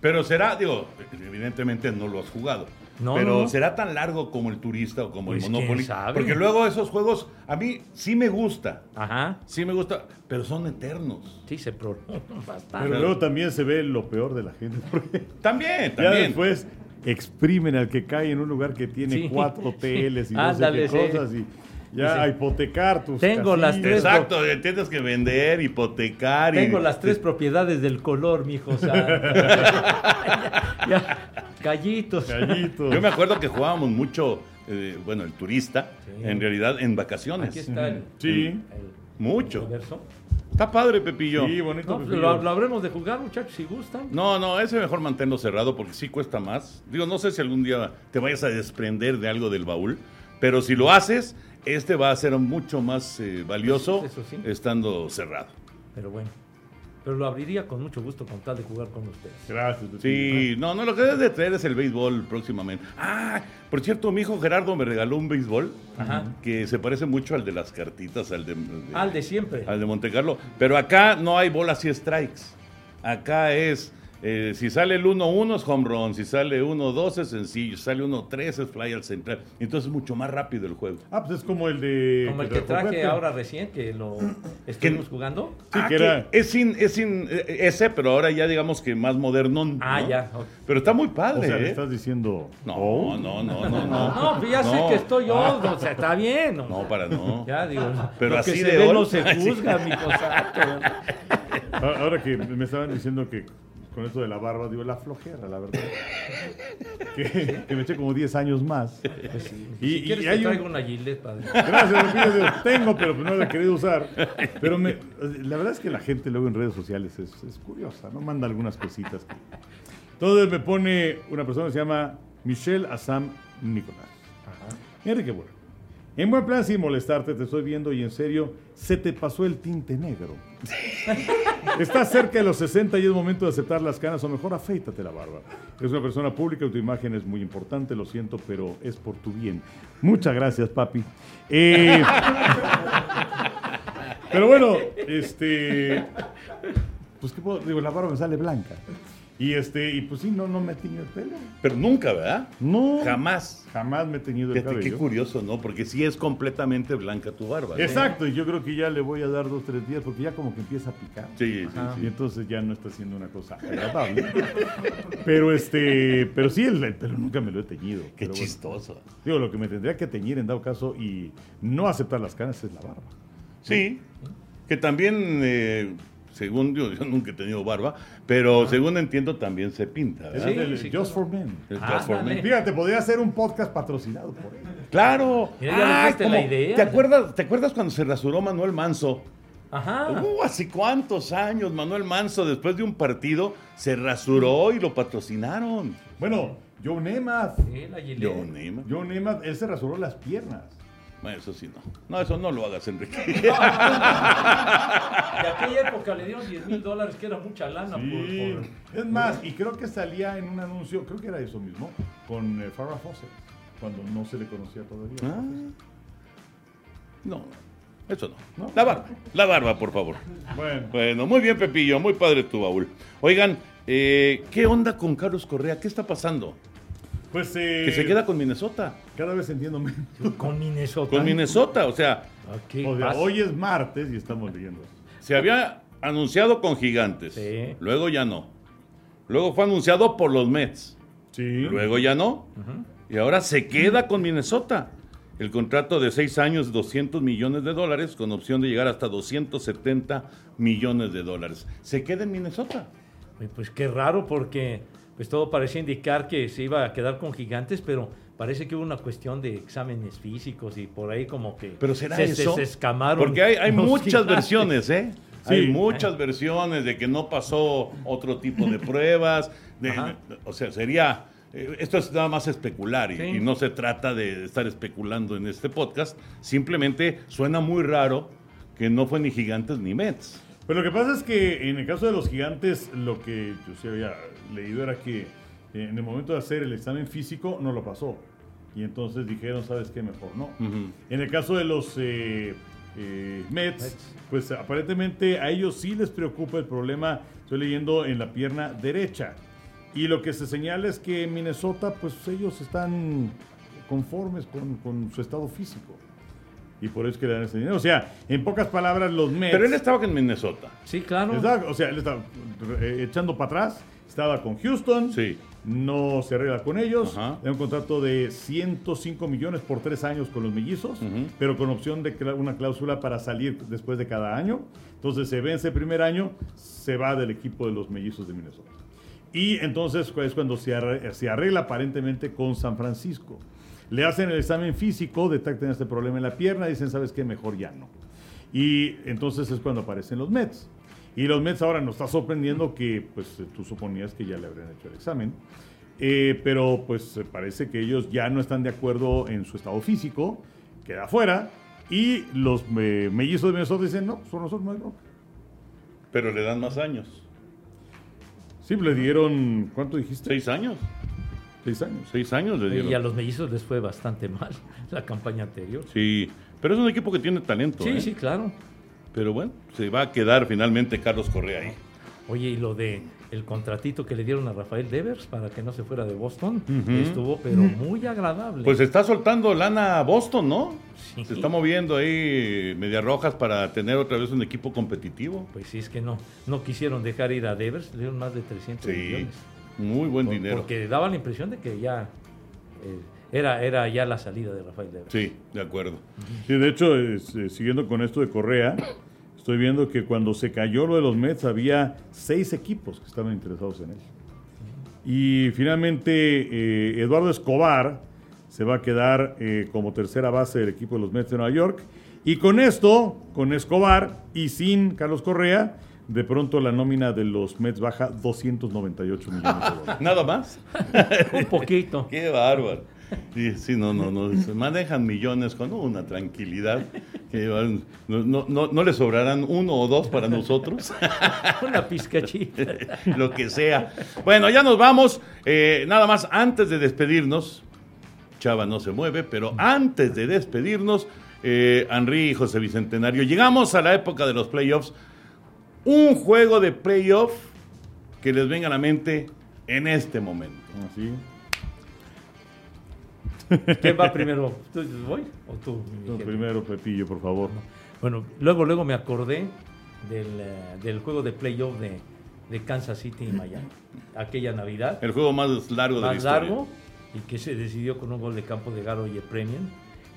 [SPEAKER 1] Pero será, digo, evidentemente no lo has jugado.
[SPEAKER 3] No,
[SPEAKER 1] pero
[SPEAKER 3] no, no.
[SPEAKER 1] será tan largo como el turista o como
[SPEAKER 3] Pues,
[SPEAKER 1] el Monopoly.
[SPEAKER 3] quién sabe.
[SPEAKER 1] Porque luego esos juegos, a mí sí me gusta.
[SPEAKER 3] Ajá.
[SPEAKER 1] Sí me gusta, pero son eternos.
[SPEAKER 3] Sí, se prolonga bastante.
[SPEAKER 2] Pero luego también se ve lo peor de la gente. Porque
[SPEAKER 1] También,
[SPEAKER 2] ya
[SPEAKER 1] también.
[SPEAKER 2] después exprimen al que cae en un lugar que tiene
[SPEAKER 3] Sí,
[SPEAKER 2] cuatro hoteles y no
[SPEAKER 3] Ándale,
[SPEAKER 2] sé qué
[SPEAKER 3] sí.
[SPEAKER 2] cosas y ya
[SPEAKER 3] Sí.
[SPEAKER 2] a hipotecar tus
[SPEAKER 3] Tengo las tres-
[SPEAKER 1] Exacto, tienes que vender, hipotecar. y-
[SPEAKER 3] Tengo las tres propiedades del color, mijo. O sea, ya. Gallitos.
[SPEAKER 1] Yo me acuerdo que jugábamos mucho, eh, bueno, el turista,
[SPEAKER 3] Sí.
[SPEAKER 1] en realidad en vacaciones.
[SPEAKER 3] Aquí está el,
[SPEAKER 2] Sí.
[SPEAKER 3] el
[SPEAKER 1] Mucho.
[SPEAKER 3] universo.
[SPEAKER 1] Está padre, Pepillo.
[SPEAKER 2] Sí, bonito.
[SPEAKER 3] No, pues
[SPEAKER 2] Pepillo.
[SPEAKER 3] lo, lo habremos de jugar, muchachos, si gustan.
[SPEAKER 1] No, no, ese mejor mantenerlo cerrado porque sí cuesta más. Digo, no sé si algún día te vayas a desprender de algo del baúl, pero si lo haces, este va a ser mucho más eh, valioso
[SPEAKER 3] Eso sí.
[SPEAKER 1] estando cerrado.
[SPEAKER 3] Pero bueno. Pero lo abriría con mucho gusto con tal de jugar con ustedes.
[SPEAKER 2] Gracias.
[SPEAKER 1] Sí, no, no, lo que debes de traer es el béisbol próximamente. Ah, por cierto, mi hijo Gerardo me regaló un béisbol
[SPEAKER 3] Ajá.
[SPEAKER 1] que se parece mucho al de las cartitas, al de, de-
[SPEAKER 3] Al de siempre.
[SPEAKER 1] al de Monte Carlo. Pero acá no hay bolas y strikes. Acá es, eh, si sale el 1-1 es home run, si sale 1-2 es sencillo, si sale 1-3 es fly al central. Entonces es mucho más rápido el juego.
[SPEAKER 2] Ah, pues es como el de.
[SPEAKER 3] Como el que traje
[SPEAKER 2] Pepe.
[SPEAKER 3] ahora recién, que lo estuvimos jugando.
[SPEAKER 2] Sí,
[SPEAKER 1] Ah,
[SPEAKER 2] que era-
[SPEAKER 1] Es, sin, es sin eh, ese, pero ahora ya digamos que más modernón.
[SPEAKER 3] Ah,
[SPEAKER 1] ¿no?
[SPEAKER 3] ya. ok.
[SPEAKER 1] Pero está muy
[SPEAKER 2] O
[SPEAKER 1] padre.
[SPEAKER 2] sea, le
[SPEAKER 1] ¿eh?
[SPEAKER 2] estás diciendo.
[SPEAKER 1] No,
[SPEAKER 2] oh.
[SPEAKER 1] no, no, no, no.
[SPEAKER 3] No, pues ya sé
[SPEAKER 1] No.
[SPEAKER 3] que estoy yo, o sea, está bien. ¿no?
[SPEAKER 1] No, para no.
[SPEAKER 3] Ya digo,
[SPEAKER 1] Pero
[SPEAKER 3] lo
[SPEAKER 1] así
[SPEAKER 3] que se
[SPEAKER 1] de
[SPEAKER 3] ve no se
[SPEAKER 1] sí.
[SPEAKER 3] juzga, mi cosato.
[SPEAKER 2] Ah, Ahora que me estaban diciendo que con esto de la barba, digo, la flojera, la verdad. que, que me eché como 10 años más.
[SPEAKER 3] Pues.
[SPEAKER 2] Y-
[SPEAKER 3] si
[SPEAKER 2] y
[SPEAKER 3] quieres
[SPEAKER 2] hay
[SPEAKER 3] te
[SPEAKER 2] un-
[SPEAKER 3] traigo una gilet, padre.
[SPEAKER 2] Gracias, tengo, pero no la he querido usar. Pero me- la verdad es que la gente luego en redes sociales es, es curiosa, ¿no? Manda algunas cositas. que- Entonces me pone una persona que se llama Michelle Assam Nicolás. Enrique, bueno. En buen plan, sin molestarte, te estoy viendo y en serio, se te pasó el tinte negro. Estás cerca de los 60 y es momento de aceptar las canas o mejor afeítate la barba. Eres una persona pública y tu imagen es muy importante, lo siento, pero es por tu bien. Muchas gracias, papi. Eh, pero bueno, este. Pues qué puedo, digo, la barba me sale blanca. Y este, y pues sí, no, no me he teñido el pelo.
[SPEAKER 1] Pero nunca, ¿verdad?
[SPEAKER 2] No.
[SPEAKER 1] Jamás.
[SPEAKER 2] Jamás me he teñido el
[SPEAKER 1] Fíjate, qué
[SPEAKER 2] cabello.
[SPEAKER 1] curioso, ¿no? Porque sí es completamente blanca tu barba. ¿no?
[SPEAKER 2] Exacto, y yo creo que ya le voy a dar dos, tres días porque ya como que empieza a picar.
[SPEAKER 1] Sí, sí,
[SPEAKER 2] Y
[SPEAKER 1] sí.
[SPEAKER 2] entonces ya no está siendo una cosa agradable. pero este, pero sí, el, el pelo nunca me lo he teñido.
[SPEAKER 1] Qué
[SPEAKER 2] Pero bueno.
[SPEAKER 1] chistoso.
[SPEAKER 2] Digo, lo que me tendría que teñir en dado caso y no aceptar las canas es la barba.
[SPEAKER 1] Sí, que también, eh, según yo, yo nunca he tenido barba, pero según entiendo también se pinta,
[SPEAKER 2] el
[SPEAKER 3] sí,
[SPEAKER 2] Just
[SPEAKER 3] claro.
[SPEAKER 2] for Men.
[SPEAKER 1] El
[SPEAKER 3] Ah,
[SPEAKER 1] Just for. Men.
[SPEAKER 2] Fíjate, podría hacer un podcast patrocinado por él.
[SPEAKER 1] Claro.
[SPEAKER 3] Mira, la idea.
[SPEAKER 1] ¿te acuerdas, ¿Te acuerdas cuando se rasuró Manuel Manso?
[SPEAKER 3] Ajá.
[SPEAKER 1] Uh, hace cuántos años Manuel Manso, después de un partido, se rasuró y lo patrocinaron.
[SPEAKER 2] Bueno, Joe Namath.
[SPEAKER 3] Sí.
[SPEAKER 1] Yo, Neymar.
[SPEAKER 2] Joe Namath, él se rasuró las piernas.
[SPEAKER 1] Bueno, eso sí, no. No, eso no lo hagas, Enrique.
[SPEAKER 3] De aquella época le dieron 10 mil dólares, que era mucha lana. por-
[SPEAKER 2] Sí.
[SPEAKER 3] por-
[SPEAKER 2] Es más, y creo que salía en un anuncio, creo que era eso mismo, con eh, Farrah Fawcett, cuando no se le conocía todavía.
[SPEAKER 1] Ah. No, eso no.
[SPEAKER 2] No.
[SPEAKER 1] La barba, la barba, por favor.
[SPEAKER 2] Bueno,
[SPEAKER 1] Bueno, muy bien, Pepillo, muy padre tu baúl. Oigan, eh, ¿qué onda con Carlos Correa? ¿Qué está pasando?
[SPEAKER 2] Pues eh,
[SPEAKER 1] Que se queda con Minnesota.
[SPEAKER 2] cada vez entiendo menos.
[SPEAKER 3] Con Minnesota.
[SPEAKER 1] Con Minnesota, o sea,
[SPEAKER 3] ¿Qué
[SPEAKER 2] O sea,
[SPEAKER 3] pasa?
[SPEAKER 2] hoy es martes y estamos leyendo.
[SPEAKER 1] se había anunciado con Gigantes.
[SPEAKER 3] Sí.
[SPEAKER 1] Luego ya no. Luego fue anunciado por los Mets.
[SPEAKER 2] Sí.
[SPEAKER 1] Luego ya no. Y ahora se queda con Minnesota. El contrato de seis años, 200 millones de dólares, con opción de llegar hasta 270 millones de dólares. Se queda en Minnesota.
[SPEAKER 3] Oye, Pues qué raro porque pues todo parecía indicar que se iba a quedar con gigantes, pero parece que hubo una cuestión de exámenes físicos y por ahí como que
[SPEAKER 1] Pero será
[SPEAKER 3] se,
[SPEAKER 1] eso.
[SPEAKER 3] se escamaron.
[SPEAKER 1] Porque hay, muchas
[SPEAKER 3] gigantes.
[SPEAKER 1] versiones, ¿eh?
[SPEAKER 2] Sí.
[SPEAKER 1] Hay muchas versiones de que no pasó otro tipo de pruebas. de- o sea, sería. eh, Esto es nada más especular y,
[SPEAKER 3] Sí.
[SPEAKER 1] y no se trata de estar especulando en este podcast. Simplemente suena muy raro que no fue ni Gigantes ni Mets.
[SPEAKER 2] Pero lo que pasa es que en el caso de los gigantes, lo que yo sí había leído era que eh, en el momento de hacer el examen físico no lo pasó. Y entonces dijeron, ¿sabes qué? Mejor no.
[SPEAKER 1] Ujú.
[SPEAKER 2] En el caso de los eh, eh, Mets,
[SPEAKER 3] Mets.
[SPEAKER 2] pues aparentemente a ellos sí les preocupa el problema, estoy leyendo, en la pierna derecha. Y lo que se señala es que en Minnesota, pues ellos están conformes con, con su estado físico. Y por eso es que le dan ese dinero. O sea, en pocas palabras, los Mets...
[SPEAKER 1] Pero él estaba en Minnesota.
[SPEAKER 3] Sí, claro.
[SPEAKER 2] Estaba- o sea, él estaba eh, echando para atrás estaba con Houston,
[SPEAKER 1] Sí.
[SPEAKER 2] no se arregla con ellos,
[SPEAKER 1] Ajá.
[SPEAKER 2] un contrato de 105 millones por tres años con los mellizos,
[SPEAKER 1] Ujú.
[SPEAKER 2] pero con opción de una cláusula para salir después de cada año. Entonces se vence el primer año, se va del equipo de los mellizos de Minnesota. Y entonces es cuando se arre- se arregla aparentemente con San Francisco. Le hacen el examen físico, detectan este problema en la pierna, dicen, ¿sabes qué? Mejor ya no. Y entonces es cuando aparecen los Mets. Y los Mets ahora nos está sorprendiendo que pues tú suponías que ya le habrían hecho el examen. Eh, pero pues eh, parece que ellos ya no están de acuerdo en su estado físico, queda fuera. Y los eh, mellizos de Minnesota dicen, no, son nosotros, no hay bronca".
[SPEAKER 1] Pero le dan más años.
[SPEAKER 2] Sí, le dieron, ¿cuánto dijiste?
[SPEAKER 1] Seis años.
[SPEAKER 2] Seis años.
[SPEAKER 1] Seis años le dieron.
[SPEAKER 3] Y a los mellizos les fue bastante mal la campaña anterior.
[SPEAKER 1] Sí, pero es un equipo que tiene talento.
[SPEAKER 3] Sí,
[SPEAKER 1] ¿eh?
[SPEAKER 3] sí, claro.
[SPEAKER 1] Pero bueno, se va a quedar finalmente Carlos Correa ahí.
[SPEAKER 3] Oye, y lo de el contratito que le dieron a Rafael Devers para que no se fuera de Boston, estuvo pero muy agradable.
[SPEAKER 1] Pues está soltando lana a Boston, ¿no?
[SPEAKER 3] Sí.
[SPEAKER 1] Se está moviendo ahí Medias Rojas para tener otra vez un equipo competitivo.
[SPEAKER 3] Pues sí, es que no, no quisieron dejar ir a Devers, le dieron más de 300
[SPEAKER 1] Sí,
[SPEAKER 3] millones.
[SPEAKER 1] Muy buen
[SPEAKER 3] Por-
[SPEAKER 1] dinero.
[SPEAKER 3] Porque daba la impresión de que ya eh, era, era ya la salida de Rafael Devers.
[SPEAKER 1] Sí, de acuerdo.
[SPEAKER 2] Sí, de hecho, es, eh, siguiendo con esto de Correa, estoy viendo que cuando se cayó lo de los Mets había seis equipos que estaban interesados en él. Y finalmente eh, Eduardo Escobar se va a quedar como tercera base del equipo de los Mets de Nueva York. Y con esto, con Escobar y sin Carlos Correa, de pronto la nómina de los Mets baja 298 millones de dólares.
[SPEAKER 1] ¿Nada más?
[SPEAKER 3] Un poquito.
[SPEAKER 1] Qué bárbaro. Sí, sí, no, no, no. Se manejan millones con una tranquilidad. que no, no, no, no le sobrarán uno o dos para nosotros.
[SPEAKER 3] Una pizcachita.
[SPEAKER 1] Lo que sea. Bueno, ya nos vamos. Eh, nada más, antes de despedirnos, Chava no se mueve, pero antes de despedirnos, eh, Henry y José Bicentenario, llegamos a la época de los playoffs. Un juego de playoff que les venga a la mente en este momento.
[SPEAKER 2] Así.
[SPEAKER 3] ¿Quién va primero? ¿Tú, ¿Voy o tú?
[SPEAKER 2] Primero, Pepillo, por favor.
[SPEAKER 3] Bueno, luego, luego me acordé del, eh, del juego de playoff de, de Kansas City y Miami. Aquella Navidad.
[SPEAKER 1] El juego más largo de la
[SPEAKER 3] más
[SPEAKER 1] historia.
[SPEAKER 3] largo y que se decidió con un gol de campo de Garo Premium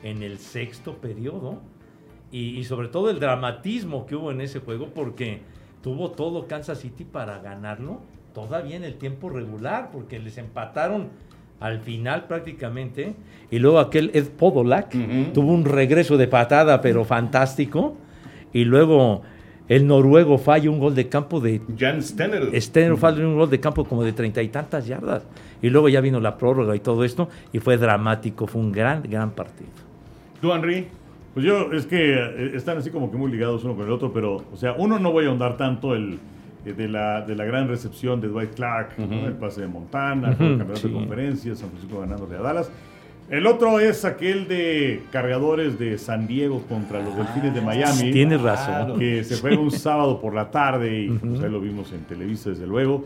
[SPEAKER 3] en el sexto periodo. Y, y sobre todo el dramatismo que hubo en ese juego porque tuvo todo Kansas City para ganarlo todavía en el tiempo regular porque les empataron al final prácticamente y luego aquel Ed Podolak tuvo un regreso de patada pero fantástico y luego el noruego falla un gol de campo de
[SPEAKER 1] Jan Stener.
[SPEAKER 3] Stener falla un gol de campo como de treinta y tantas yardas y luego ya vino la prórroga y todo esto y fue dramático fue un gran gran partido
[SPEAKER 1] ¿Tú, Henry?
[SPEAKER 2] Pues yo, es que eh, están así como que muy ligados uno con el otro, pero, o sea, uno no voy a ahondar tanto el, eh, de, la, de la gran recepción de Dwight Clark, ¿no? el pase de Montana, el campeonato
[SPEAKER 3] sí.
[SPEAKER 2] de conferencias, San Francisco ganándole a Dallas. El otro es aquel de cargadores de San Diego contra los Delfines de Miami.
[SPEAKER 3] Tienes razón.
[SPEAKER 2] Que se juega un sábado por la tarde y pues, ahí lo vimos en Televisa, desde luego.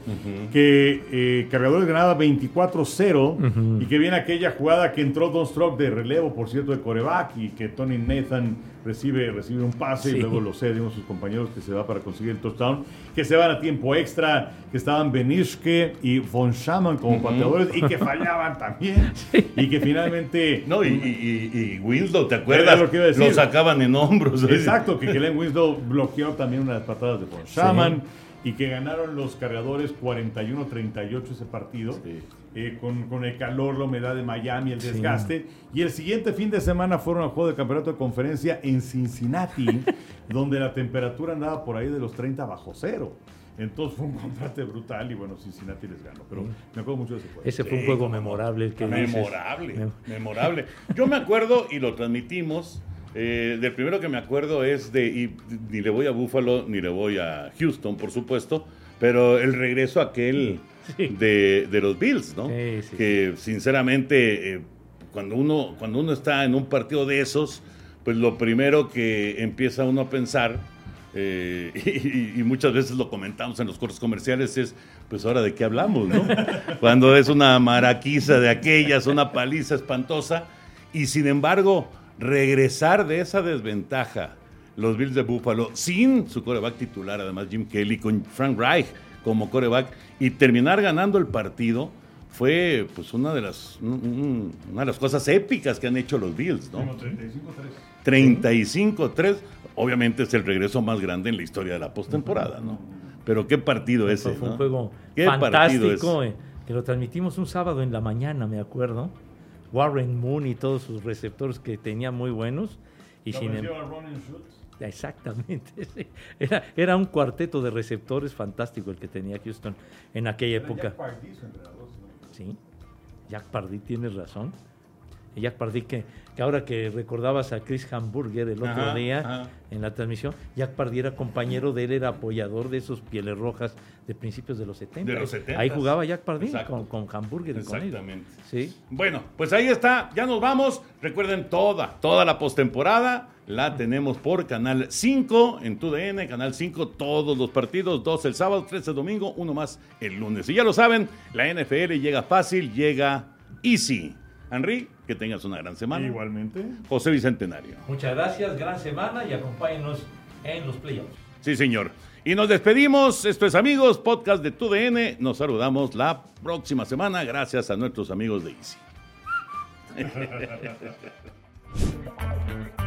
[SPEAKER 2] Que eh, cargadores ganaba 24-0 y que viene aquella jugada que entró Don Stroke de relevo, por cierto, de coreback y que Tony Nathan recibe, recibe un pase
[SPEAKER 3] Sí.
[SPEAKER 2] y luego lo cede uno de sus compañeros que se va para conseguir el touchdown, que se van a tiempo extra, que estaban Benishke y Von Schaman como pateadores y que fallaban también y que finalmente...
[SPEAKER 1] No, y, y, y- y Winslow, ¿te acuerdas?
[SPEAKER 2] lo que iba a decir.
[SPEAKER 1] Lo sacaban en hombros.
[SPEAKER 2] Exacto, que Glenn Winslow bloqueó también una de las patadas de Von Schaman y que ganaron los cargadores 41-38 ese partido.
[SPEAKER 1] Sí.
[SPEAKER 2] eh, con, con el calor, la humedad de Miami, el desgaste. Y el siguiente fin de semana fueron al juego de campeonato de conferencia en Cincinnati, donde la temperatura andaba por ahí de los 30 bajo cero. Entonces fue un contraste brutal y bueno, Cincinnati les ganó. Pero me acuerdo mucho de ese juego.
[SPEAKER 3] ese fue un juego memorable el que.
[SPEAKER 1] Memorable,
[SPEAKER 3] Mem-
[SPEAKER 1] memorable. Yo me acuerdo, y lo transmitimos, eh, del primero que me acuerdo es de, y ni le voy a Buffalo, ni le voy a Houston, por supuesto, pero el regreso aquel
[SPEAKER 3] Sí.
[SPEAKER 1] de, de los Bills, ¿no?
[SPEAKER 3] Sí, sí,
[SPEAKER 1] que sinceramente, eh, cuando, uno, cuando uno está en un partido de esos, pues lo primero que empieza uno a pensar, eh, y, y muchas veces lo comentamos en los cortes comerciales, es, pues ahora de qué hablamos, ¿no? Cuando es una maraquiza de aquellas, una paliza espantosa, y sin embargo, regresar de esa desventaja, los Bills de Buffalo, sin su coreback titular, además Jim Kelly, con Frank Reich, como coreback y terminar ganando el partido fue pues una de las un- un- una de las cosas épicas que han hecho los Bills, ¿no?
[SPEAKER 2] Como 35-3.
[SPEAKER 1] 35-3, obviamente es el regreso más grande en la historia de la postemporada, ¿no? Pero qué partido ese,
[SPEAKER 3] Fue un
[SPEAKER 1] ¿no?
[SPEAKER 3] juego
[SPEAKER 1] Qué partido
[SPEAKER 3] fantástico, eh, que lo transmitimos un sábado en la mañana, me acuerdo. Warren Moon y todos sus receptores que tenía muy buenos. Y sin em-. Exactamente. sí. Era, era un cuarteto de receptores fantástico el que tenía Houston en aquella
[SPEAKER 2] Era
[SPEAKER 3] época.
[SPEAKER 2] Jack Pardee, no.
[SPEAKER 3] Sí, Jack Pardee, tienes razón. Jack Pardee, que, que ahora que recordabas a Chris Hamburger el otro
[SPEAKER 1] Ajá,
[SPEAKER 3] día
[SPEAKER 1] ajá.
[SPEAKER 3] en la transmisión, Jack Pardee era compañero de él, era apoyador de esos pieles rojas de principios de los 70.
[SPEAKER 1] De los 70s.
[SPEAKER 3] Ahí jugaba Jack Pardee con, con Hamburger y con él.
[SPEAKER 1] Exactamente.
[SPEAKER 3] Sí.
[SPEAKER 1] Bueno, pues ahí está, ya nos vamos. Recuerden toda, toda la postemporada la tenemos por Canal 5 en TUDN, Canal 5 todos los partidos, dos el sábado, tres el domingo, uno más el lunes. Y ya lo saben, la NFL llega fácil, llega easy. Henry, que tengas una gran semana.
[SPEAKER 2] Igualmente.
[SPEAKER 1] José Bicentenario.
[SPEAKER 3] Muchas gracias, gran semana y acompáñenos en los playoffs.
[SPEAKER 1] Sí, señor. Y nos despedimos. Esto es Amigos, podcast de TUDN. Nos saludamos la próxima semana gracias a nuestros amigos de Easy.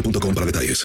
[SPEAKER 7] para detalles.